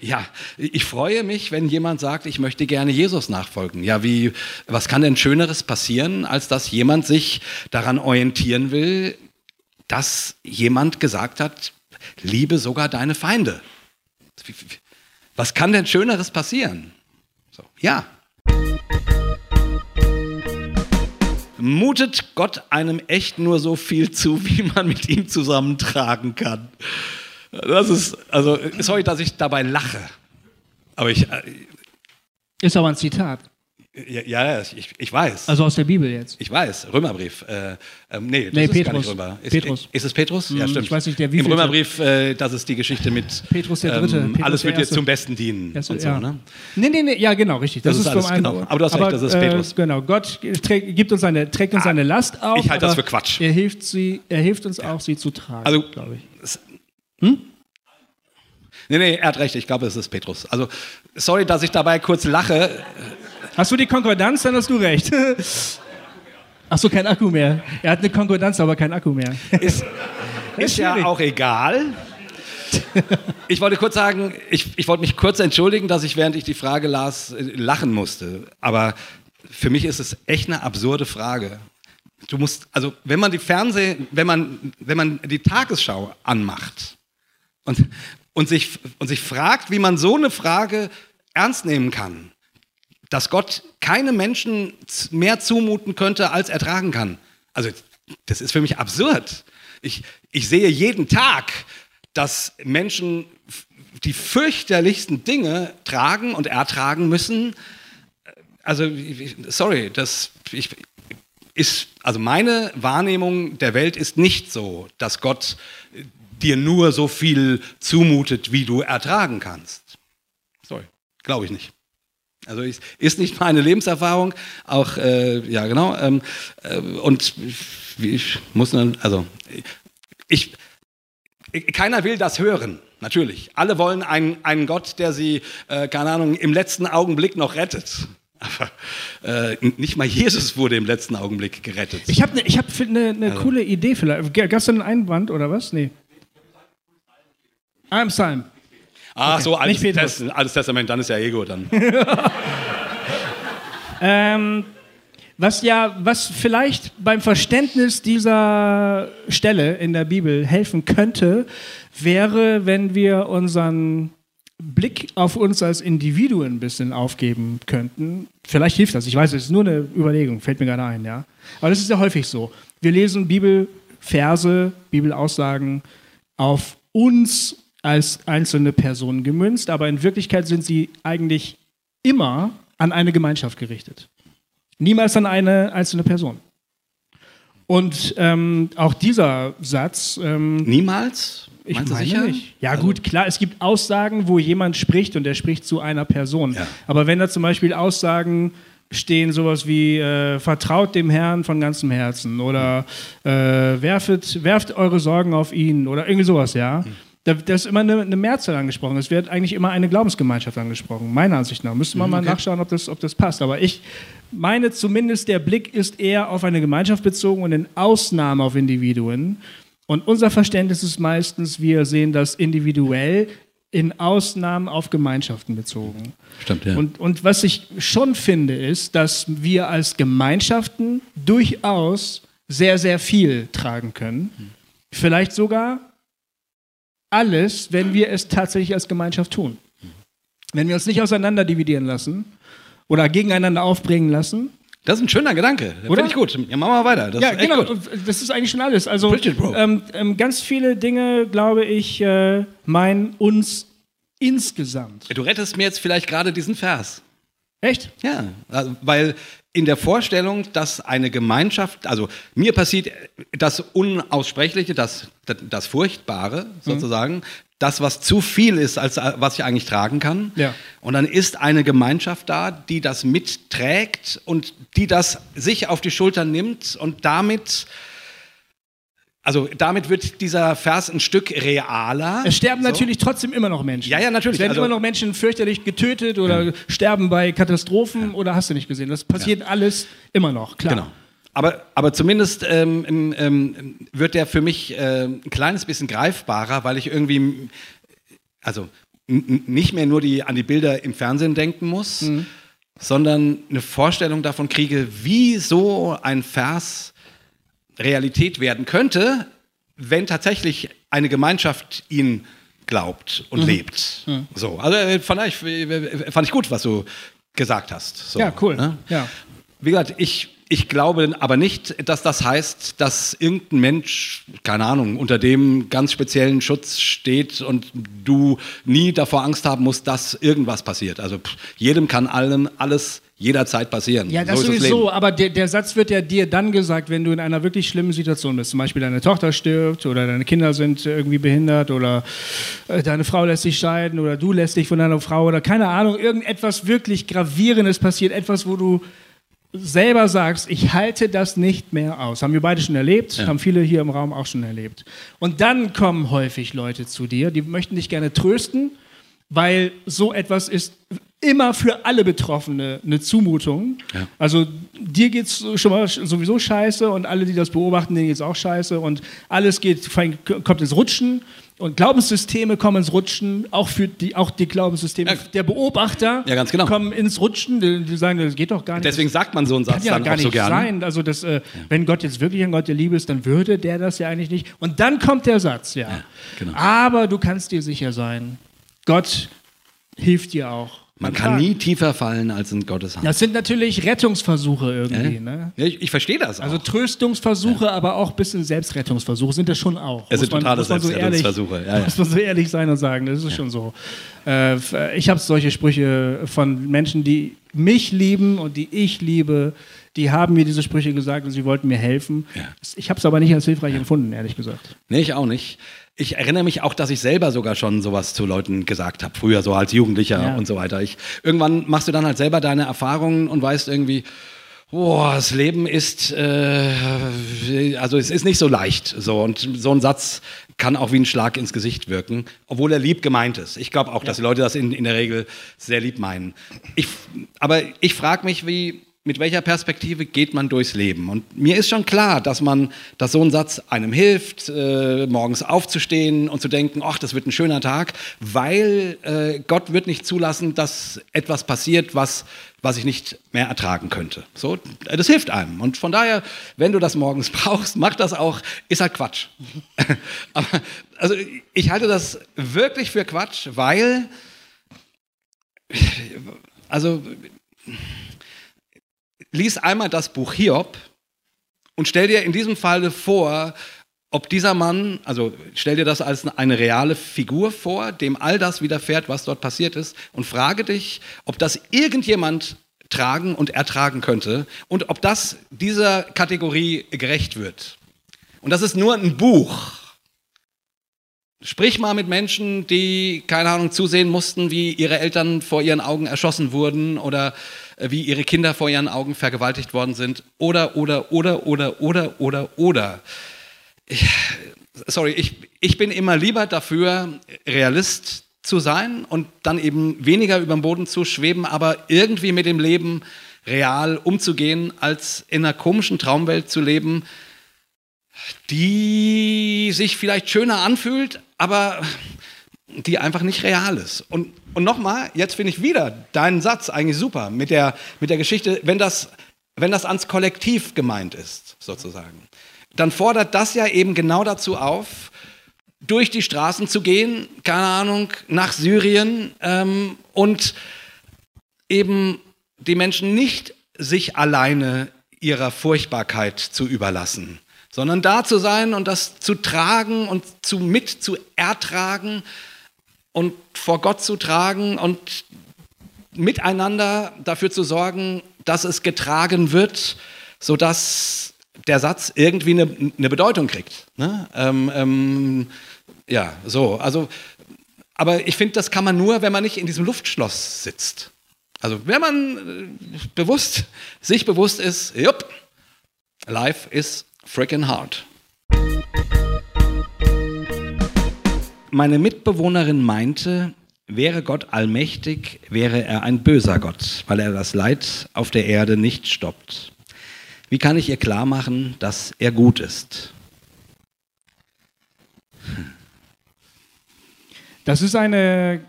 ja, ich freue mich, wenn jemand sagt, ich möchte gerne Jesus nachfolgen. Ja, wie, was kann denn Schöneres passieren, als dass jemand sich daran orientieren will, dass jemand gesagt hat, liebe sogar deine Feinde. Was kann denn Schöneres passieren? So, ja. Mutet Gott einem echt nur so viel zu, wie man mit ihm zusammentragen kann? Das ist, also, sorry, dass ich dabei lache. Aber ich. Äh, ist aber ein Zitat. Ja, ja ich, ich weiß. Also aus der Bibel jetzt. Ich weiß, Römerbrief. Äh, ähm, nee, das nee, ist Petrus. gar nicht Römer. Ist, Petrus. Ist es Petrus? Ja, hm, stimmt. Ich weiß nicht, der Im Römerbrief, äh, das ist die Geschichte mit Petrus der Dritte. Ähm, Petrus alles wird dir zum Besten dienen. Erste, und so, ja. ne? Nee, nee, nee, ja, genau, richtig. Das, Das ist ist alles, vom genau. Aber du hast recht, das ist Petrus. Äh, genau, Gott trägt, gibt uns seine, trägt uns Ah, seine Last auf. ich halte das aber für Quatsch. Er hilft, sie, er hilft uns auch, sie zu tragen, Also, glaube ich. Hm? Nee, nee, er hat recht, ich glaube, es ist Petrus. Also, sorry, dass ich dabei kurz lache. Hast du die Konkordanz, dann hast du recht. Ach so, kein Akku mehr. Er hat eine Konkordanz, aber kein Akku mehr. Ist, ist ja auch egal. Ich wollte kurz sagen, ich, ich wollte mich kurz entschuldigen, dass ich, während ich die Frage las, lachen musste. Aber für mich ist es echt eine absurde Frage. Du musst, also wenn man die Fernseh, wenn man, wenn man die Tagesschau anmacht und, und, sich, und sich fragt, wie man so eine Frage ernst nehmen kann, dass Gott keine Menschen mehr zumuten könnte, als er tragen kann. Also das ist für mich absurd. Ich, ich sehe jeden Tag, dass Menschen die fürchterlichsten Dinge tragen und ertragen müssen. Also, sorry, das ich, ist, also meine Wahrnehmung der Welt ist nicht so, dass Gott dir nur so viel zumutet, wie du ertragen kannst. Sorry, glaube ich nicht. Also ist, ist nicht meine Lebenserfahrung, auch äh, ja genau. Ähm, äh, und wie ich muss dann, also ich, keiner will das hören, natürlich. Alle wollen einen, einen Gott, der sie, äh, keine Ahnung, im letzten Augenblick noch rettet. Aber äh, nicht mal Jesus wurde im letzten Augenblick gerettet. Ich habe ne, ich hab eine ne coole Idee vielleicht. Gab es einen Einwand oder was? Nee. I'm Psalm. Ach so, altes, nicht Petrus. Test, altes Testament, dann ist ja Ego dann. Ähm, was ja, was vielleicht beim Verständnis dieser Stelle in der Bibel helfen könnte, wäre, wenn wir unseren Blick auf uns als Individuen ein bisschen aufgeben könnten. Vielleicht hilft das. Ich weiß, es ist nur eine Überlegung, fällt mir gerade ein, ja. Aber das ist ja häufig so. Wir lesen Bibelverse, Bibelaussagen auf uns als einzelne Personen gemünzt, aber in Wirklichkeit sind sie eigentlich immer an eine Gemeinschaft gerichtet. Niemals an eine einzelne Person. Und ähm, auch dieser Satz, ähm, Niemals? ich Meinst meine sicher? nicht. Ja Also- gut, klar, es gibt Aussagen, wo jemand spricht und er spricht zu einer Person. Ja. Aber wenn da zum Beispiel Aussagen stehen, sowas wie äh, vertraut dem Herrn von ganzem Herzen oder äh, werfet, werft eure Sorgen auf ihn oder irgendwie sowas, ja, Da, da ist immer eine, eine Mehrzahl angesprochen. Es wird eigentlich immer eine Glaubensgemeinschaft angesprochen, meiner Ansicht nach. Müsste man Mhm, mal okay. nachschauen, ob das, ob das passt. Aber ich meine zumindest, der Blick ist eher auf eine Gemeinschaft bezogen und in Ausnahmen auf Individuen. Und unser Verständnis ist meistens, wir sehen das individuell in Ausnahmen auf Gemeinschaften bezogen. Stimmt, ja. Und, und was ich schon finde, ist, dass wir als Gemeinschaften durchaus sehr, sehr viel tragen können. Vielleicht sogar alles, wenn wir es tatsächlich als Gemeinschaft tun. Wenn wir uns nicht auseinander dividieren lassen oder gegeneinander aufbringen lassen. das ist ein schöner Gedanke. Finde ich gut. Ja, machen wir weiter. Das ja, genau. gut. Das ist eigentlich schon alles. Also Bro. ähm, ähm, ganz viele Dinge, glaube ich, äh, meinen uns insgesamt. Du rettest mir jetzt vielleicht gerade diesen Vers. Echt? Ja, weil in der Vorstellung, dass eine Gemeinschaft, also mir passiert das Unaussprechliche, das, das, das Furchtbare sozusagen, das, was zu viel ist, als äh, was ich eigentlich tragen kann. Ja. Und dann ist eine Gemeinschaft da, die das mitträgt und die das sich auf die Schultern nimmt und damit, also damit wird dieser Vers ein Stück realer. Es sterben So. natürlich trotzdem immer noch Menschen. Ja, ja, natürlich. Es werden Also- immer noch Menschen fürchterlich getötet oder sterben bei Katastrophen oder hast du nicht gesehen. Das passiert alles immer noch, klar. Genau. Aber, aber zumindest ähm, ähm, wird der für mich äh, ein kleines bisschen greifbarer, weil ich irgendwie, also nicht mehr nur die, an die Bilder im Fernsehen denken muss, Mhm. sondern eine Vorstellung davon kriege, wie so ein Vers Realität werden könnte, wenn tatsächlich eine Gemeinschaft ihn glaubt Mhm. und lebt. So, also äh, fand ich, äh, fand ich gut, was du gesagt hast. So, Ja, cool. ne? Ja. Wie gesagt, ich, ich glaube aber nicht, dass das heißt, dass irgendein Mensch, keine Ahnung, unter dem ganz speziellen Schutz steht und du nie davor Angst haben musst, dass irgendwas passiert. Also pff, jedem kann allen alles jederzeit passieren. Ja, das so sowieso, aber der, der Satz wird ja dir dann gesagt, wenn du in einer wirklich schlimmen Situation bist. Zum Beispiel deine Tochter stirbt oder deine Kinder sind irgendwie behindert oder äh, deine Frau lässt sich scheiden oder du lässt dich von deiner Frau oder keine Ahnung, irgendetwas wirklich Gravierendes passiert, etwas, wo du selber sagst, ich halte das nicht mehr aus. Haben wir beide schon erlebt, haben viele hier im Raum auch schon erlebt. Und dann kommen häufig Leute zu dir, die möchten dich gerne trösten, weil so etwas ist immer für alle Betroffene eine Zumutung. Ja. Also dir geht es schon mal sowieso scheiße und alle, die das beobachten, denen geht es auch scheiße und alles geht, kommt ins Rutschen und Glaubenssysteme kommen ins Rutschen, auch für die, auch die Glaubenssysteme Ja. der Beobachter Ja, genau. kommen ins Rutschen, die, die sagen, das geht doch gar nicht. Deswegen sagt man so einen Kann Satz ja dann gar auch nicht so gerne. sein. Also das, äh, wenn Gott jetzt wirklich ein Gott der Liebe ist, dann würde der das ja eigentlich nicht. Und dann kommt der Satz, ja. genau. Aber du kannst dir sicher sein, Gott hilft dir auch. Man kann nie tiefer fallen als in Gottes Hand. Das sind natürlich Rettungsversuche irgendwie. Ja? Ne? Ja, ich, ich verstehe das auch. Also Tröstungsversuche, aber auch ein bisschen Selbstrettungsversuche sind das schon auch. Es sind man- totale man so ehrlich- Selbstrettungsversuche, ja, ja. Muss man so ehrlich sein und sagen, das ist schon so. Äh, ich habe solche Sprüche von Menschen, die mich lieben und die ich liebe, die haben mir diese Sprüche gesagt und sie wollten mir helfen. Ja. Ich habe es aber nicht als hilfreich empfunden, ehrlich gesagt. Nee, ich auch nicht. Ich erinnere mich auch, dass ich selber sogar schon sowas zu Leuten gesagt habe, früher so als Jugendlicher Ja. und so weiter. Ich, irgendwann machst du dann halt selber deine Erfahrungen und weißt irgendwie, boah, das Leben ist, äh, also es ist nicht so leicht. So, und so ein Satz kann auch wie ein Schlag ins Gesicht wirken, obwohl er lieb gemeint ist. Ich glaube auch, dass die Leute das in, in der Regel sehr lieb meinen. Ich, aber ich frage mich, wie, mit welcher Perspektive geht man durchs Leben? Und mir ist schon klar, dass man, dass so ein Satz einem hilft, äh, morgens aufzustehen und zu denken, ach, das wird ein schöner Tag, weil äh, Gott wird nicht zulassen, dass etwas passiert, was, was ich nicht mehr ertragen könnte. So, das hilft einem. Und von daher, wenn du das morgens brauchst, mach das auch, ist halt Quatsch. Aber, also ich halte das wirklich für Quatsch, weil, also lies einmal das Buch Hiob und stell dir in diesem Falle vor, ob dieser Mann, also stell dir das als eine reale Figur vor, dem all das widerfährt, was dort passiert ist, und frage dich, ob das irgendjemand tragen und ertragen könnte und ob das dieser Kategorie gerecht wird. Und das ist nur ein Buch. Sprich mal mit Menschen, die, keine Ahnung, zusehen mussten, wie ihre Eltern vor ihren Augen erschossen wurden oder äh, wie ihre Kinder vor ihren Augen vergewaltigt worden sind. Oder, oder, oder, oder, oder, oder, oder. Ich, sorry, ich, ich bin immer lieber dafür, Realist zu sein und dann eben weniger über dem Boden zu schweben, aber irgendwie mit dem Leben real umzugehen, als in einer komischen Traumwelt zu leben, die sich vielleicht schöner anfühlt, aber die einfach nicht real ist. Und, und nochmal, jetzt finde ich wieder deinen Satz eigentlich super mit der, mit der Geschichte, wenn das, wenn das ans Kollektiv gemeint ist, sozusagen. Dann fordert das ja eben genau dazu auf, durch die Straßen zu gehen, keine Ahnung, nach Syrien ähm, und eben die Menschen nicht sich alleine ihrer Furchtbarkeit zu überlassen, sondern da zu sein und das zu tragen und zu mit zu ertragen und vor Gott zu tragen und miteinander dafür zu sorgen, dass es getragen wird, sodass der Satz irgendwie eine, eine Bedeutung kriegt. Ne? Ähm, ähm, ja, so. Also, aber ich finde, das kann man nur, wenn man nicht in diesem Luftschloss sitzt. Also, wenn man äh, bewusst, sich bewusst ist, jupp, life is freaking hard. Meine Mitbewohnerin meinte, wäre Gott allmächtig, wäre er ein böser Gott, weil er das Leid auf der Erde nicht stoppt. Wie kann ich ihr klar machen, dass er gut ist? Das ist eine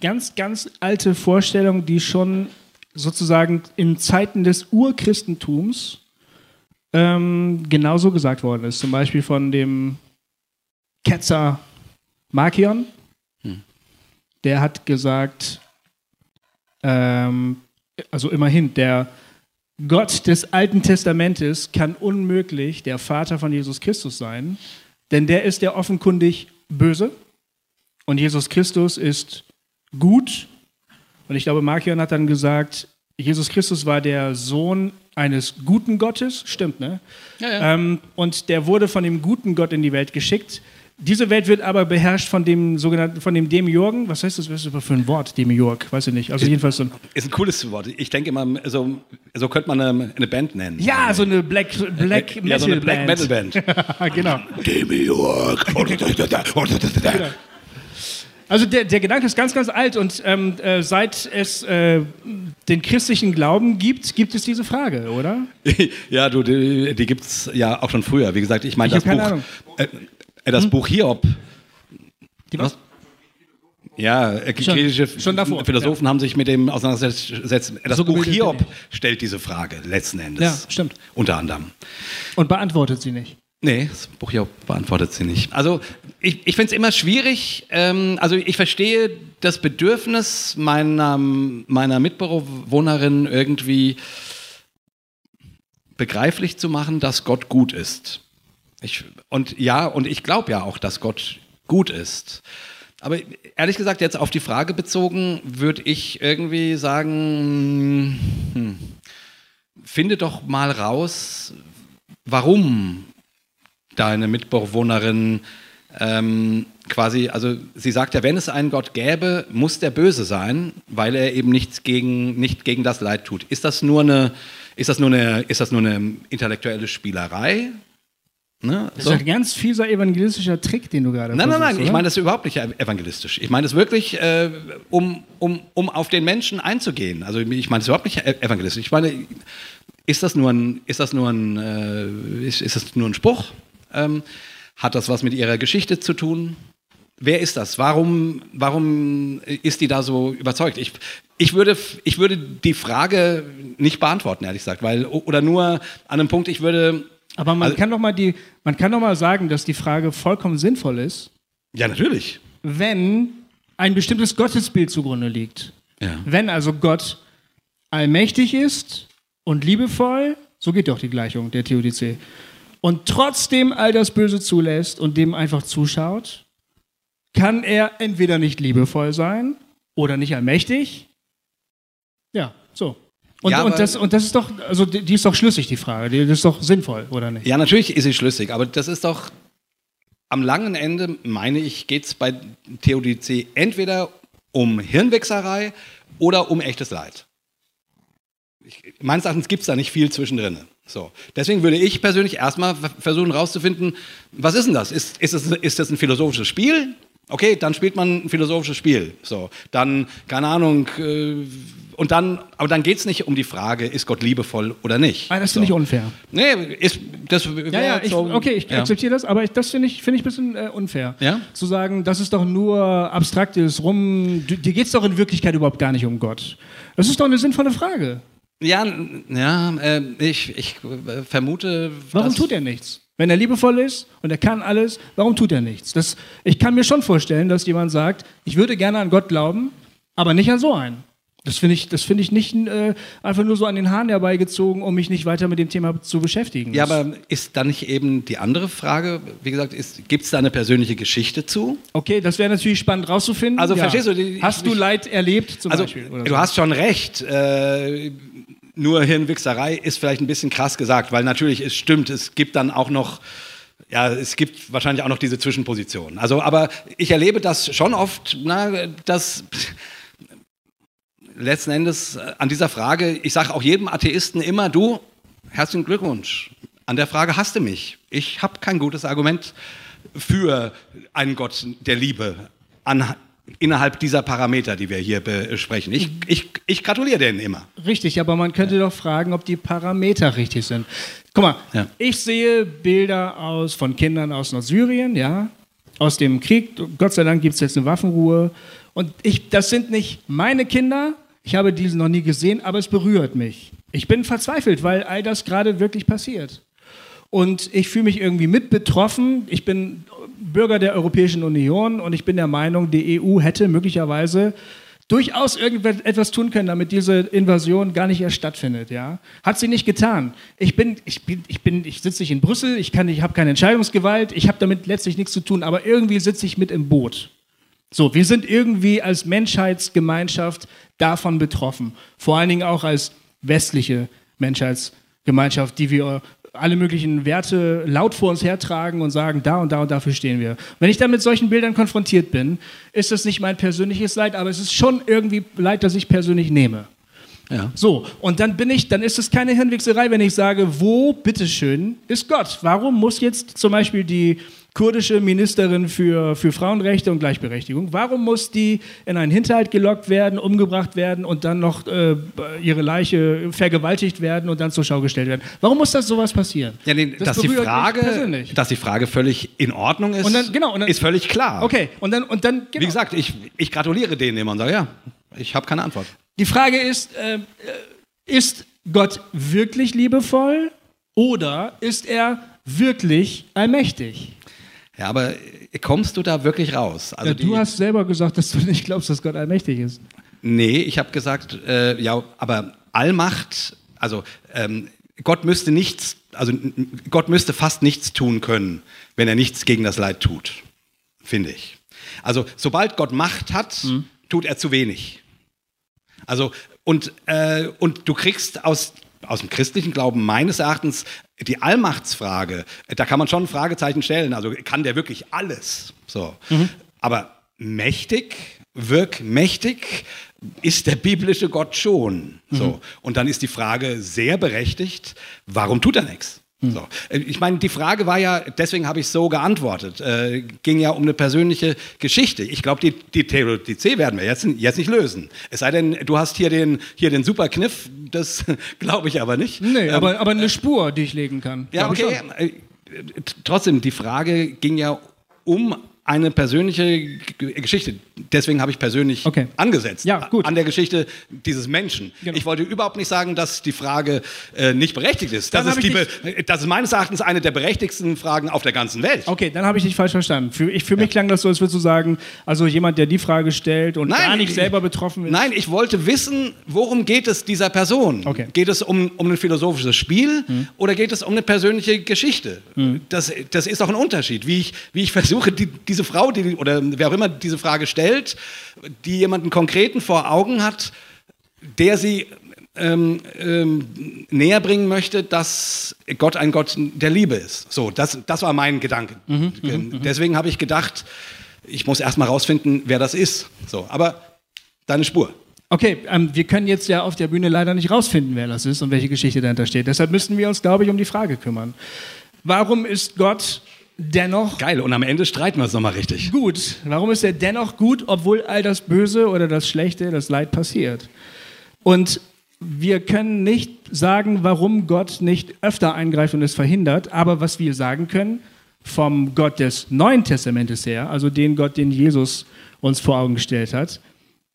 ganz, ganz alte Vorstellung, die schon sozusagen in Zeiten des Urchristentums ähm, genauso gesagt worden ist. Zum Beispiel von dem Ketzer Markion. Hm. Der hat gesagt, ähm, also immerhin, der Gott des Alten Testamentes kann unmöglich der Vater von Jesus Christus sein, denn der ist ja offenkundig böse und Jesus Christus ist gut. Und ich glaube, Markion hat dann gesagt, Jesus Christus war der Sohn eines guten Gottes, stimmt, ne? Ja, ja. Ähm, und der wurde von dem guten Gott in die Welt geschickt. Diese Welt wird aber beherrscht von dem sogenannten, von dem Demiurgen. Was heißt das, was ist das für ein Wort, Demiurg? Weiß ich nicht. Also ist, jedenfalls so ein Ist ein cooles Wort. Ich denke immer, so, so könnte man eine, eine Band nennen. Ja, so eine Black, Black Metal ja, so eine Black Metal Band. genau. Demiurg. genau. Also der, der Gedanke ist ganz, ganz alt und ähm, äh, seit es äh, den christlichen Glauben gibt, gibt es diese Frage, oder? ja, du, die, die gibt es ja auch schon früher. Wie gesagt, ich meine das Buch, äh, äh, das hm? Buch Hiob. Die was? Ja, äh, griechische schon, schon Philosophen ja. haben sich mit dem auseinandergesetzt. Das so Buch Hiob stellt diese Frage letzten Endes. Ja, stimmt. Unter anderem. Und beantwortet sie nicht. Nee, das Buch ja beantwortet sie nicht. Also ich, ich finde es immer schwierig. Ähm, also ich verstehe das Bedürfnis meiner, meiner Mitbewohnerin irgendwie begreiflich zu machen, dass Gott gut ist. Ich, und ja, und ich glaube ja auch, dass Gott gut ist. Aber ehrlich gesagt, jetzt auf die Frage bezogen, würde ich irgendwie sagen, hm, finde doch mal raus, warum deine Mitbewohnerin ähm, quasi, also sie sagt ja, wenn es einen Gott gäbe, muss der böse sein, weil er eben nichts gegen, nicht gegen das Leid tut. Ist das nur eine, ist das nur eine, ist das nur eine intellektuelle Spielerei? Ne? Das so. ist ein ganz fieser evangelistischer Trick, den du gerade Nein, nein, nein, oder? ich meine das überhaupt nicht evangelistisch. Ich meine das wirklich, äh, um, um, um auf den Menschen einzugehen. Also ich meine das überhaupt nicht evangelistisch. Ich meine, ist das nur ein, ist das nur ein, äh, ist, ist das nur ein Spruch? Ähm, hat das was mit ihrer Geschichte zu tun? Wer ist das? Warum, warum ist die da so überzeugt? Ich, ich, würde, ich würde die Frage nicht beantworten, ehrlich gesagt, weil, oder nur an einem Punkt, ich würde. Aber man, also, kann doch mal die, man kann doch mal sagen, dass die Frage vollkommen sinnvoll ist. Ja, natürlich. Wenn ein bestimmtes Gottesbild zugrunde liegt. Ja. Wenn also Gott allmächtig ist und liebevoll, so geht doch die Gleichung der Theodizee, und trotzdem all das Böse zulässt und dem einfach zuschaut, kann er entweder nicht liebevoll sein oder nicht allmächtig. Ja, so. Und, ja, und, das, und das ist doch, also die, ist doch schlüssig, die Frage. Die, das ist doch sinnvoll, oder nicht? Ja, natürlich ist sie schlüssig, aber das ist doch am langen Ende, meine ich, geht es bei Theodizee entweder um Hirnwechserei oder um echtes Leid. Ich, meines Erachtens gibt es da nicht viel zwischendrin. So. Deswegen würde ich persönlich erstmal versuchen herauszufinden, was ist denn das? Ist, ist, das? ist das ein philosophisches Spiel? Okay, dann spielt man ein philosophisches Spiel. So, dann, keine Ahnung, äh, und dann, aber dann geht es nicht um die Frage, ist Gott liebevoll oder nicht. Ah, das so. finde ich unfair. Nee, ist, das ja, ja, ich, so, okay, ich ja. akzeptiere das, aber ich, das finde ich, find ich ein bisschen äh, unfair. Ja? Zu sagen, das ist doch nur abstraktes Rum, dir geht es doch in Wirklichkeit überhaupt gar nicht um Gott. Das ist doch eine sinnvolle Frage. Ja, ja äh, ich, ich äh, vermute. Warum tut er nichts? Wenn er liebevoll ist und er kann alles, warum tut er nichts? Das, ich kann mir schon vorstellen, dass jemand sagt, ich würde gerne an Gott glauben, aber nicht an so einen. Das finde ich, find ich nicht äh, einfach nur so an den Haaren herbeigezogen, um mich nicht weiter mit dem Thema zu beschäftigen. Ja, aber ist da nicht eben die andere Frage, wie gesagt, gibt es da eine persönliche Geschichte zu? Okay, das wäre natürlich spannend rauszufinden. Also ja. verstehst du? Die, hast du Leid erlebt zum also, Beispiel? du so? hast schon recht. Äh, nur Hirnwichserei ist vielleicht ein bisschen krass gesagt, weil natürlich es stimmt, es gibt dann auch noch ja, es gibt wahrscheinlich auch noch diese Zwischenposition. Also, aber ich erlebe das schon oft, na, dass letzten Endes äh, an dieser Frage, ich sage auch jedem Atheisten immer, du, herzlichen Glückwunsch, an der Frage hast du mich. Ich habe kein gutes Argument für einen Gott der Liebe an, innerhalb dieser Parameter, die wir hier besprechen. Ich, ich, ich gratuliere denen immer. Richtig, aber man könnte ja. doch fragen, ob die Parameter richtig sind. Guck mal, ja. ich sehe Bilder aus, von Kindern aus Nordsyrien, ja, aus dem Krieg. Gott sei Dank gibt es jetzt eine Waffenruhe. Und ich, das sind nicht meine Kinder, ich habe diesen noch nie gesehen, aber es berührt mich. Ich bin verzweifelt, weil all das gerade wirklich passiert. Und ich fühle mich irgendwie mit betroffen. Ich bin Bürger der Europäischen Union und ich bin der Meinung, die EU hätte möglicherweise durchaus irgendetwas tun können, damit diese Invasion gar nicht erst stattfindet. Ja? Hat sie nicht getan. Ich bin, ich bin, ich bin, ich sitze nicht in Brüssel, ich, ich habe keine Entscheidungsgewalt, ich habe damit letztlich nichts zu tun, aber irgendwie sitze ich mit im Boot. So, wir sind irgendwie als Menschheitsgemeinschaft davon betroffen. Vor allen Dingen auch als westliche Menschheitsgemeinschaft, die wir alle möglichen Werte laut vor uns hertragen und sagen, da und da und dafür stehen wir. Wenn ich dann mit solchen Bildern konfrontiert bin, ist das nicht mein persönliches Leid, aber es ist schon irgendwie Leid, das ich persönlich nehme. Ja. So, und dann bin ich, dann ist es keine Hirnwichserei, wenn ich sage, wo, bitteschön, ist Gott? Warum muss jetzt zum Beispiel die kurdische Ministerin für, für Frauenrechte und Gleichberechtigung. Warum muss die in einen Hinterhalt gelockt werden, umgebracht werden und dann noch äh, ihre Leiche vergewaltigt werden und dann zur Schau gestellt werden? Warum muss das sowas passieren? Ja, nee, das dass, die Frage, dass die Frage völlig in Ordnung ist, und dann, genau, dann, ist völlig klar. Okay, und dann, und dann genau. Wie gesagt, ich, ich gratuliere denen immer und sage, ja, ich habe keine Antwort. Die Frage ist, äh, ist Gott wirklich liebevoll oder ist er wirklich allmächtig? Ja, aber kommst du da wirklich raus? Also ja, du hast selber gesagt, dass du nicht glaubst, dass Gott allmächtig ist. Nee, ich habe gesagt, äh, ja, aber Allmacht, also ähm, Gott müsste nichts, also Gott müsste fast nichts tun können, wenn er nichts gegen das Leid tut, finde ich. Also sobald Gott Macht hat, mhm. tut er zu wenig. Also und, äh, und du kriegst aus aus dem christlichen Glauben meines Erachtens die Allmachtsfrage, da kann man schon ein Fragezeichen stellen. Also kann der wirklich alles? So. Mhm. Aber mächtig, wirkmächtig ist der biblische Gott schon. Mhm. So. Und dann ist die Frage sehr berechtigt, warum tut er nichts? So. Äh, ich meine, die Frage war ja, deswegen habe ich so geantwortet, äh, ging ja um eine persönliche Geschichte. Ich glaube, die, die Theodizee werden wir jetzt, jetzt nicht lösen. Es sei denn, du hast hier den, hier den super Kniff, das glaube ich aber nicht. Nee, ähm, aber, aber eine Spur, die ich legen kann. Ja, okay. Äh, trotzdem, die Frage ging ja um eine persönliche Geschichte. Deswegen habe ich persönlich okay. angesetzt ja, gut. an der Geschichte dieses Menschen. Genau. Ich wollte überhaupt nicht sagen, dass die Frage äh, nicht berechtigt ist. Das ist, die, das ist, meines Erachtens eine der berechtigsten Fragen auf der ganzen Welt. Okay, dann habe ich dich falsch verstanden. Für, ich, für ja. mich klang das so, als würdest du sagen, also jemand, der die Frage stellt und nein, gar nicht selber betroffen ist. Nein, ich wollte wissen, worum geht es dieser Person? Okay. Geht es um, um ein philosophisches Spiel hm. oder geht es um eine persönliche Geschichte? Hm. Das, das ist auch ein Unterschied, wie ich, wie ich versuche, die diese Frau, die, oder wer auch immer diese Frage stellt, die jemanden konkreten vor Augen hat, der sie ähm, ähm, näher bringen möchte, dass Gott ein Gott der Liebe ist. So, das, das war mein Gedanke. Mhm, mhm, mhm. Deswegen habe ich gedacht, ich muss erst mal rausfinden, wer das ist. So, aber deine Spur. Okay, ähm, wir können jetzt ja auf der Bühne leider nicht rausfinden, wer das ist und welche Geschichte dahinter steht. Deshalb müssen wir uns, glaube ich, um die Frage kümmern. Warum ist Gott dennoch Geil, und am Ende streiten wir es nochmal richtig. gut? Warum ist er dennoch gut, obwohl all das Böse oder das Schlechte, das Leid passiert? Und wir können nicht sagen, warum Gott nicht öfter eingreift und es verhindert, aber was wir sagen können, vom Gott des Neuen Testamentes her, also den Gott, den Jesus uns vor Augen gestellt hat,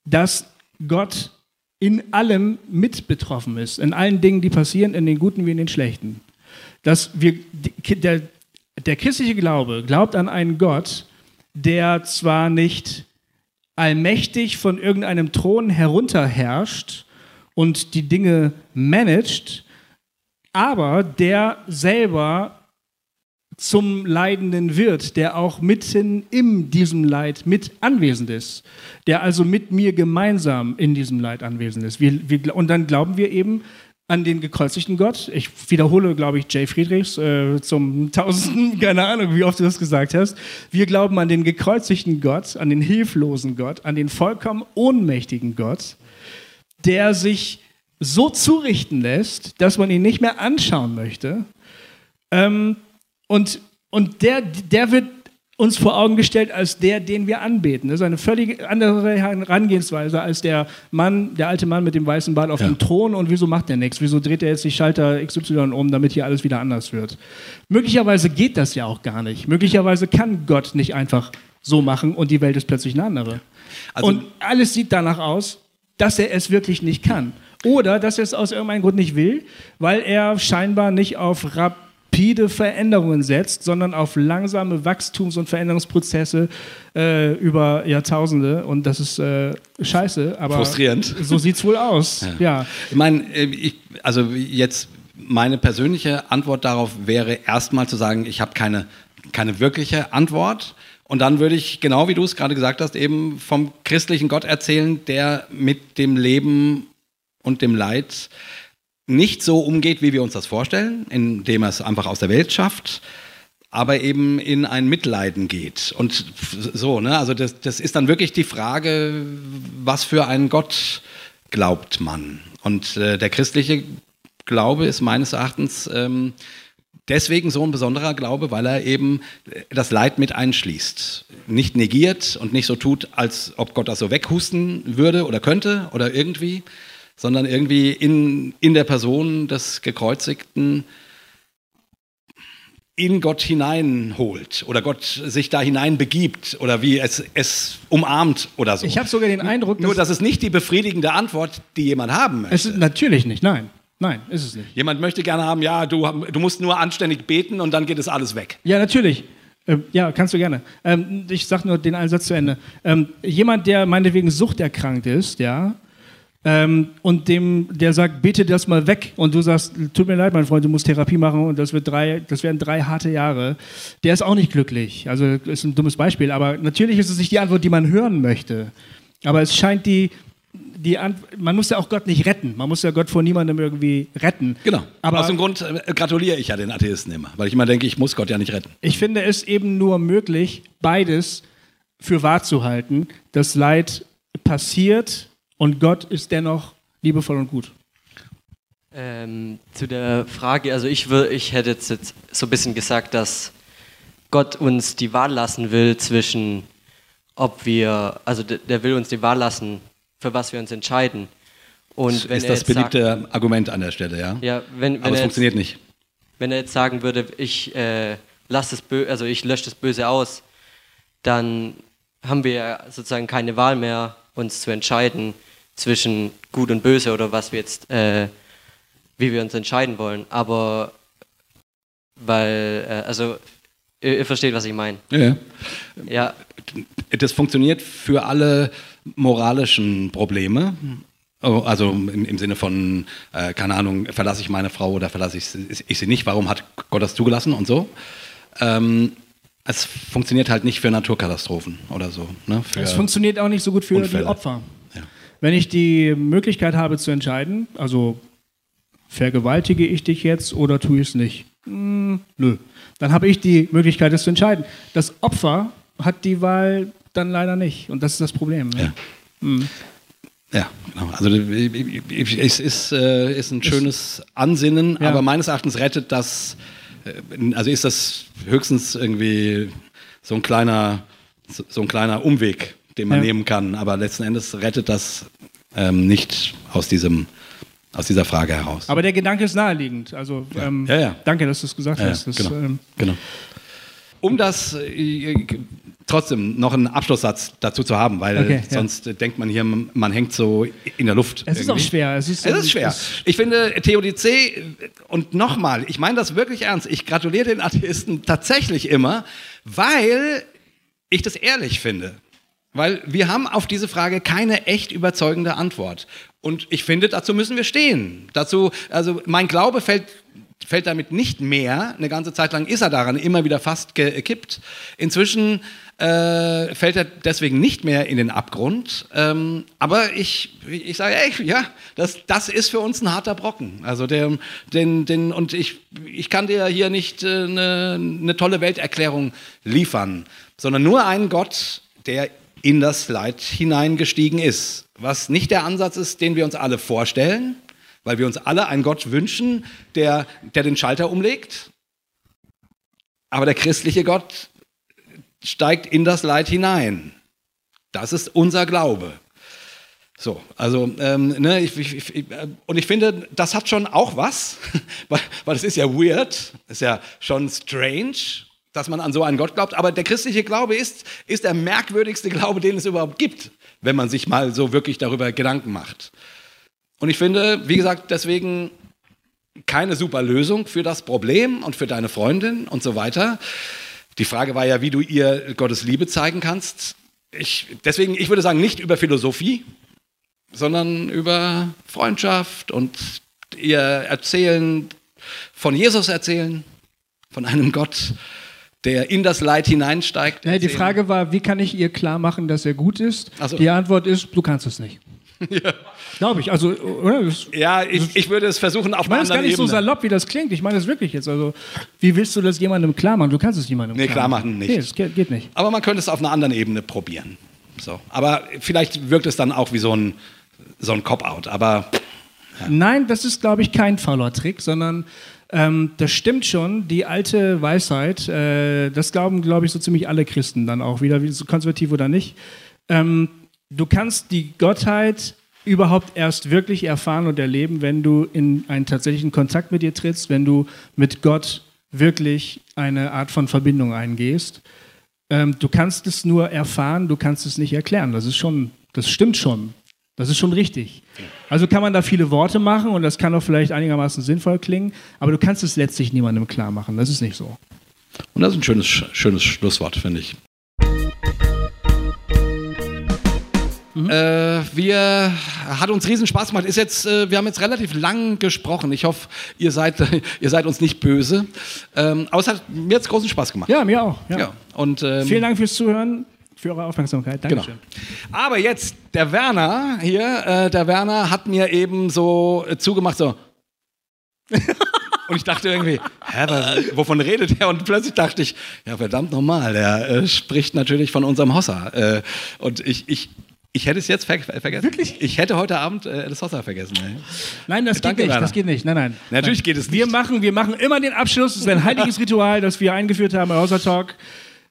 dass Gott in allem mit betroffen ist, in allen Dingen, die passieren, in den guten wie in den schlechten. Dass wir, der, der christliche Glaube glaubt an einen Gott, der zwar nicht allmächtig von irgendeinem Thron herunterherrscht und die Dinge managt, aber der selber zum Leidenden wird, der auch mitten in diesem Leid mit anwesend ist, der also mit mir gemeinsam in diesem Leid anwesend ist. Wir, wir, und dann glauben wir eben an den gekreuzigten Gott. Ich wiederhole, glaube ich, Jay Friedrichs äh, zum tausendsten, keine Ahnung, wie oft du das gesagt hast. Wir glauben an den gekreuzigten Gott, an den hilflosen Gott, an den vollkommen ohnmächtigen Gott, der sich so zurichten lässt, dass man ihn nicht mehr anschauen möchte. Ähm, und, und der, der wird uns vor Augen gestellt als der, den wir anbeten. Das ist eine völlig andere Herangehensweise als der Mann, der alte Mann mit dem weißen Bart auf Ja. dem Thron. Und wieso macht der nichts? Wieso dreht er jetzt die Schalter XY um, damit hier alles wieder anders wird? Möglicherweise geht das ja auch gar nicht. Möglicherweise kann Gott nicht einfach so machen und die Welt ist plötzlich eine andere. Also- und alles sieht danach aus, dass er es wirklich nicht kann. Oder dass er es aus irgendeinem Grund nicht will, weil er scheinbar nicht auf rapide Veränderungen setzt, sondern auf langsame Wachstums- und Veränderungsprozesse äh, über Jahrtausende. Und das ist äh, scheiße, aber Frustrierend. so sieht es wohl aus. Ja. Ich meine, äh, ich, also jetzt meine persönliche Antwort darauf wäre erstmal zu sagen, ich habe keine, keine wirkliche Antwort. Und dann würde ich, genau wie du es gerade gesagt hast, eben vom christlichen Gott erzählen, der mit dem Leben und dem Leid nicht so umgeht, wie wir uns das vorstellen, indem er es einfach aus der Welt schafft, aber eben in ein Mitleiden geht. Und so, ne? Also das, das ist dann wirklich die Frage, was für einen Gott glaubt man? Und äh, der christliche Glaube ist meines Erachtens ähm, deswegen so ein besonderer Glaube, weil er eben äh, das Leid mit einschließt. Nicht negiert und nicht so tut, als ob Gott das so weghusten würde oder könnte oder irgendwie, sondern irgendwie in, in der Person des Gekreuzigten in Gott hineinholt oder Gott sich da hinein begibt oder wie es, es umarmt oder so. Ich habe sogar den Eindruck, Nur, dass das ist nicht die befriedigende Antwort, die jemand haben möchte. es ist natürlich nicht. Nein, nein, ist es nicht. Jemand möchte gerne haben, ja, du, du musst nur anständig beten und dann geht es alles weg. Ja, natürlich. Ähm, ja, kannst du gerne. Ähm, ich sage nur den einen Satz zu Ende. Ähm, jemand, der meinetwegen suchterkrankt ist, ja, ähm, und dem, der sagt, bitte das mal weg, und du sagst, tut mir leid, mein Freund, du musst Therapie machen und das, wird drei, das werden drei harte Jahre, der ist auch nicht glücklich. Also ist ein dummes Beispiel, aber natürlich ist es nicht die Antwort, die man hören möchte. Aber es scheint die, die Ant man muss ja auch Gott nicht retten. Man muss ja Gott vor niemandem irgendwie retten. Genau. Aber Aus dem Grund äh, gratuliere ich ja den Atheisten immer, weil ich immer denke, ich muss Gott ja nicht retten. Ich finde es eben nur möglich, beides für wahr zu halten. Das Leid passiert und Gott ist dennoch liebevoll und gut. Ähm, zu der Frage, also ich, wür, ich hätte jetzt, jetzt so ein bisschen gesagt, dass Gott uns die Wahl lassen will zwischen, ob wir, also der, der will uns die Wahl lassen, für was wir uns entscheiden. Und wenn ist das jetzt sagt- beliebte Argument an der Stelle, ja? ja, wenn, wenn, Aber es er jetzt, funktioniert nicht. wenn er jetzt sagen würde, ich äh, lass das Bö also ich lösche das Böse aus, dann haben wir ja sozusagen keine Wahl mehr, uns zu entscheiden zwischen Gut und Böse oder was wir jetzt, äh, wie wir uns entscheiden wollen. Aber weil, äh, also ihr, ihr versteht, was ich meine. Ja, ja. Das funktioniert für alle moralischen Probleme. Oh, Also im, im Sinne von, äh, keine Ahnung, verlasse ich meine Frau oder verlasse ich, sie- ich sie nicht, warum hat Gott das zugelassen und so. Ähm, es funktioniert halt nicht für Naturkatastrophen oder so. Ne? Es funktioniert auch nicht so gut für Unfälle. die Opfer. Ja. Wenn ich die Möglichkeit habe zu entscheiden, also vergewaltige ich dich jetzt oder tue ich es nicht? Hm, nö. Dann habe ich die Möglichkeit, es zu entscheiden. Das Opfer hat die Wahl dann leider nicht. Und das ist das Problem. Ne? Ja. Ja, genau. Also es ist, äh, ist ein schönes Ansinnen, Ja. aber meines Erachtens rettet das, also ist das höchstens irgendwie so ein kleiner, so ein kleiner Umweg, den man Ja. nehmen kann. Aber letzten Endes rettet das ähm, nicht aus diesem, aus dieser Frage heraus. Aber der Gedanke ist naheliegend. Also ähm, Ja, ja. danke, dass du es gesagt Ja, ja, hast. Das, genau. ähm, genau. Um das äh, trotzdem noch einen Abschlusssatz dazu zu haben, weil Okay, ja. sonst äh, denkt man hier, man hängt so in der Luft. es ist auch schwer. Es ist, Es ist schwer. Ich finde Theodizee, und nochmal, ich meine das wirklich ernst, ich gratuliere den Atheisten tatsächlich immer, weil ich das ehrlich finde. Weil wir haben auf diese Frage keine echt überzeugende Antwort. Und ich finde, dazu müssen wir stehen. Dazu, also mein Glaube fällt, fällt damit nicht mehr. Eine ganze Zeit lang ist er daran immer wieder fast gekippt. Inzwischen äh, fällt er deswegen nicht mehr in den Abgrund. Ähm, aber ich, ich sage, ey, ja, das, das ist für uns ein harter Brocken. Also der, den, den, und ich, ich kann dir hier nicht äh, eine, eine tolle Welterklärung liefern, sondern nur einen Gott, der in das Leid hineingestiegen ist. Was nicht der Ansatz ist, den wir uns alle vorstellen, weil wir uns alle einen Gott wünschen, der, der den Schalter umlegt. Aber der christliche Gott steigt in das Leid hinein. Das ist unser Glaube. So, also, ähm, ne, ich, ich, ich, äh, und ich finde, das hat schon auch was, weil, weil es ist ja weird, ist ja schon strange, dass man an so einen Gott glaubt, aber der christliche Glaube ist, ist der merkwürdigste Glaube, den es überhaupt gibt, wenn man sich mal so wirklich darüber Gedanken macht. Und ich finde, wie gesagt, deswegen keine super Lösung für das Problem und für deine Freundin und so weiter. Die Frage war ja, wie du ihr Gottes Liebe zeigen kannst. Ich, deswegen, ich würde sagen, nicht über Philosophie, sondern über Freundschaft und ihr erzählen, von Jesus erzählen, von einem Gott, der in das Leid hineinsteigt. Ja, die. Frage war, wie kann ich ihr klar machen, dass er gut ist? So. Die Antwort ist, du kannst es nicht. Glaube ich. Also, oder? Das, Ja, ich, ich würde es versuchen auf ich meine, einer es ist gar nicht so Ebene. salopp, wie das klingt. Ich meine das wirklich jetzt. Also, wie willst du das jemandem klar machen? Du kannst es jemandem Nee, klar klar machen. machen nicht. Nee, das geht, nicht. Aber man könnte es auf einer anderen Ebene probieren. So. Aber vielleicht wirkt es dann auch wie so ein, so ein Cop-Out. Aber Nein, das ist, glaube ich, kein fauler Trick, sondern ähm, das stimmt schon. Die alte Weisheit, äh, das glauben, glaube ich, so ziemlich alle Christen dann auch wieder, wie so konservativ oder nicht. Ähm, du kannst die Gottheit überhaupt erst wirklich erfahren und erleben, wenn du in einen tatsächlichen Kontakt mit ihr trittst, wenn du mit Gott wirklich eine Art von Verbindung eingehst. Ähm, du kannst es nur erfahren, du kannst es nicht erklären. Das ist schon, das stimmt schon. Das ist schon richtig. Also kann man da viele Worte machen und das kann auch vielleicht einigermaßen sinnvoll klingen, aber du kannst es letztlich niemandem klar machen. Das ist nicht so. Und das ist ein schönes, schönes Schlusswort, finde ich. Äh, wir hat uns riesen Spaß gemacht. Ist jetzt, äh, wir haben jetzt relativ lang gesprochen. Ich hoffe, ihr seid, ihr seid uns nicht böse. Ähm, aber es hat mir jetzt großen Spaß gemacht. Ja, mir auch. Ja. Ja. Und, ähm, Vielen Dank fürs Zuhören, für eure Aufmerksamkeit. Genau. Dankeschön. Aber jetzt, der Werner hier, äh, der Werner hat mir eben so äh, zugemacht, so. Und ich dachte irgendwie, hä, was, wovon redet er? Und plötzlich dachte ich, ja, verdammt normal, der äh, spricht natürlich von unserem Hossa. Äh, und ich, ich, ich hätte es jetzt ver vergessen. Wirklich? Ich hätte heute Abend äh, das Hossa vergessen. Ey. Nein, das Danke, geht nicht. Werner. Das geht nicht. Nein, nein. Natürlich nein. geht es Wir nicht. machen, wir machen immer den Abschluss. Das ist ein heiliges Ritual, das wir eingeführt haben bei Hossa Talk.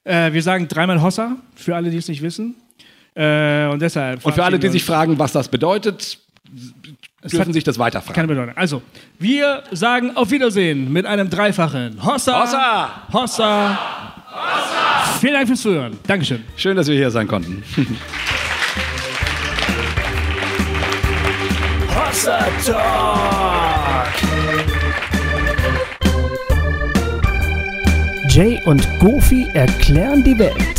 Äh, wir sagen dreimal Hossa, für alle, die es nicht wissen. Äh, und deshalb. Und für alle, die wir sich fragen, was das bedeutet, dürfen sich das weiterfragen. Keine Bedeutung. Also, wir sagen auf Wiedersehen mit einem dreifachen Hossa. Hossa! Hossa. Hossa. Vielen Dank fürs Zuhören. Dankeschön. Schön, dass wir hier sein konnten. Talk. Jay und Goofy erklären die Welt.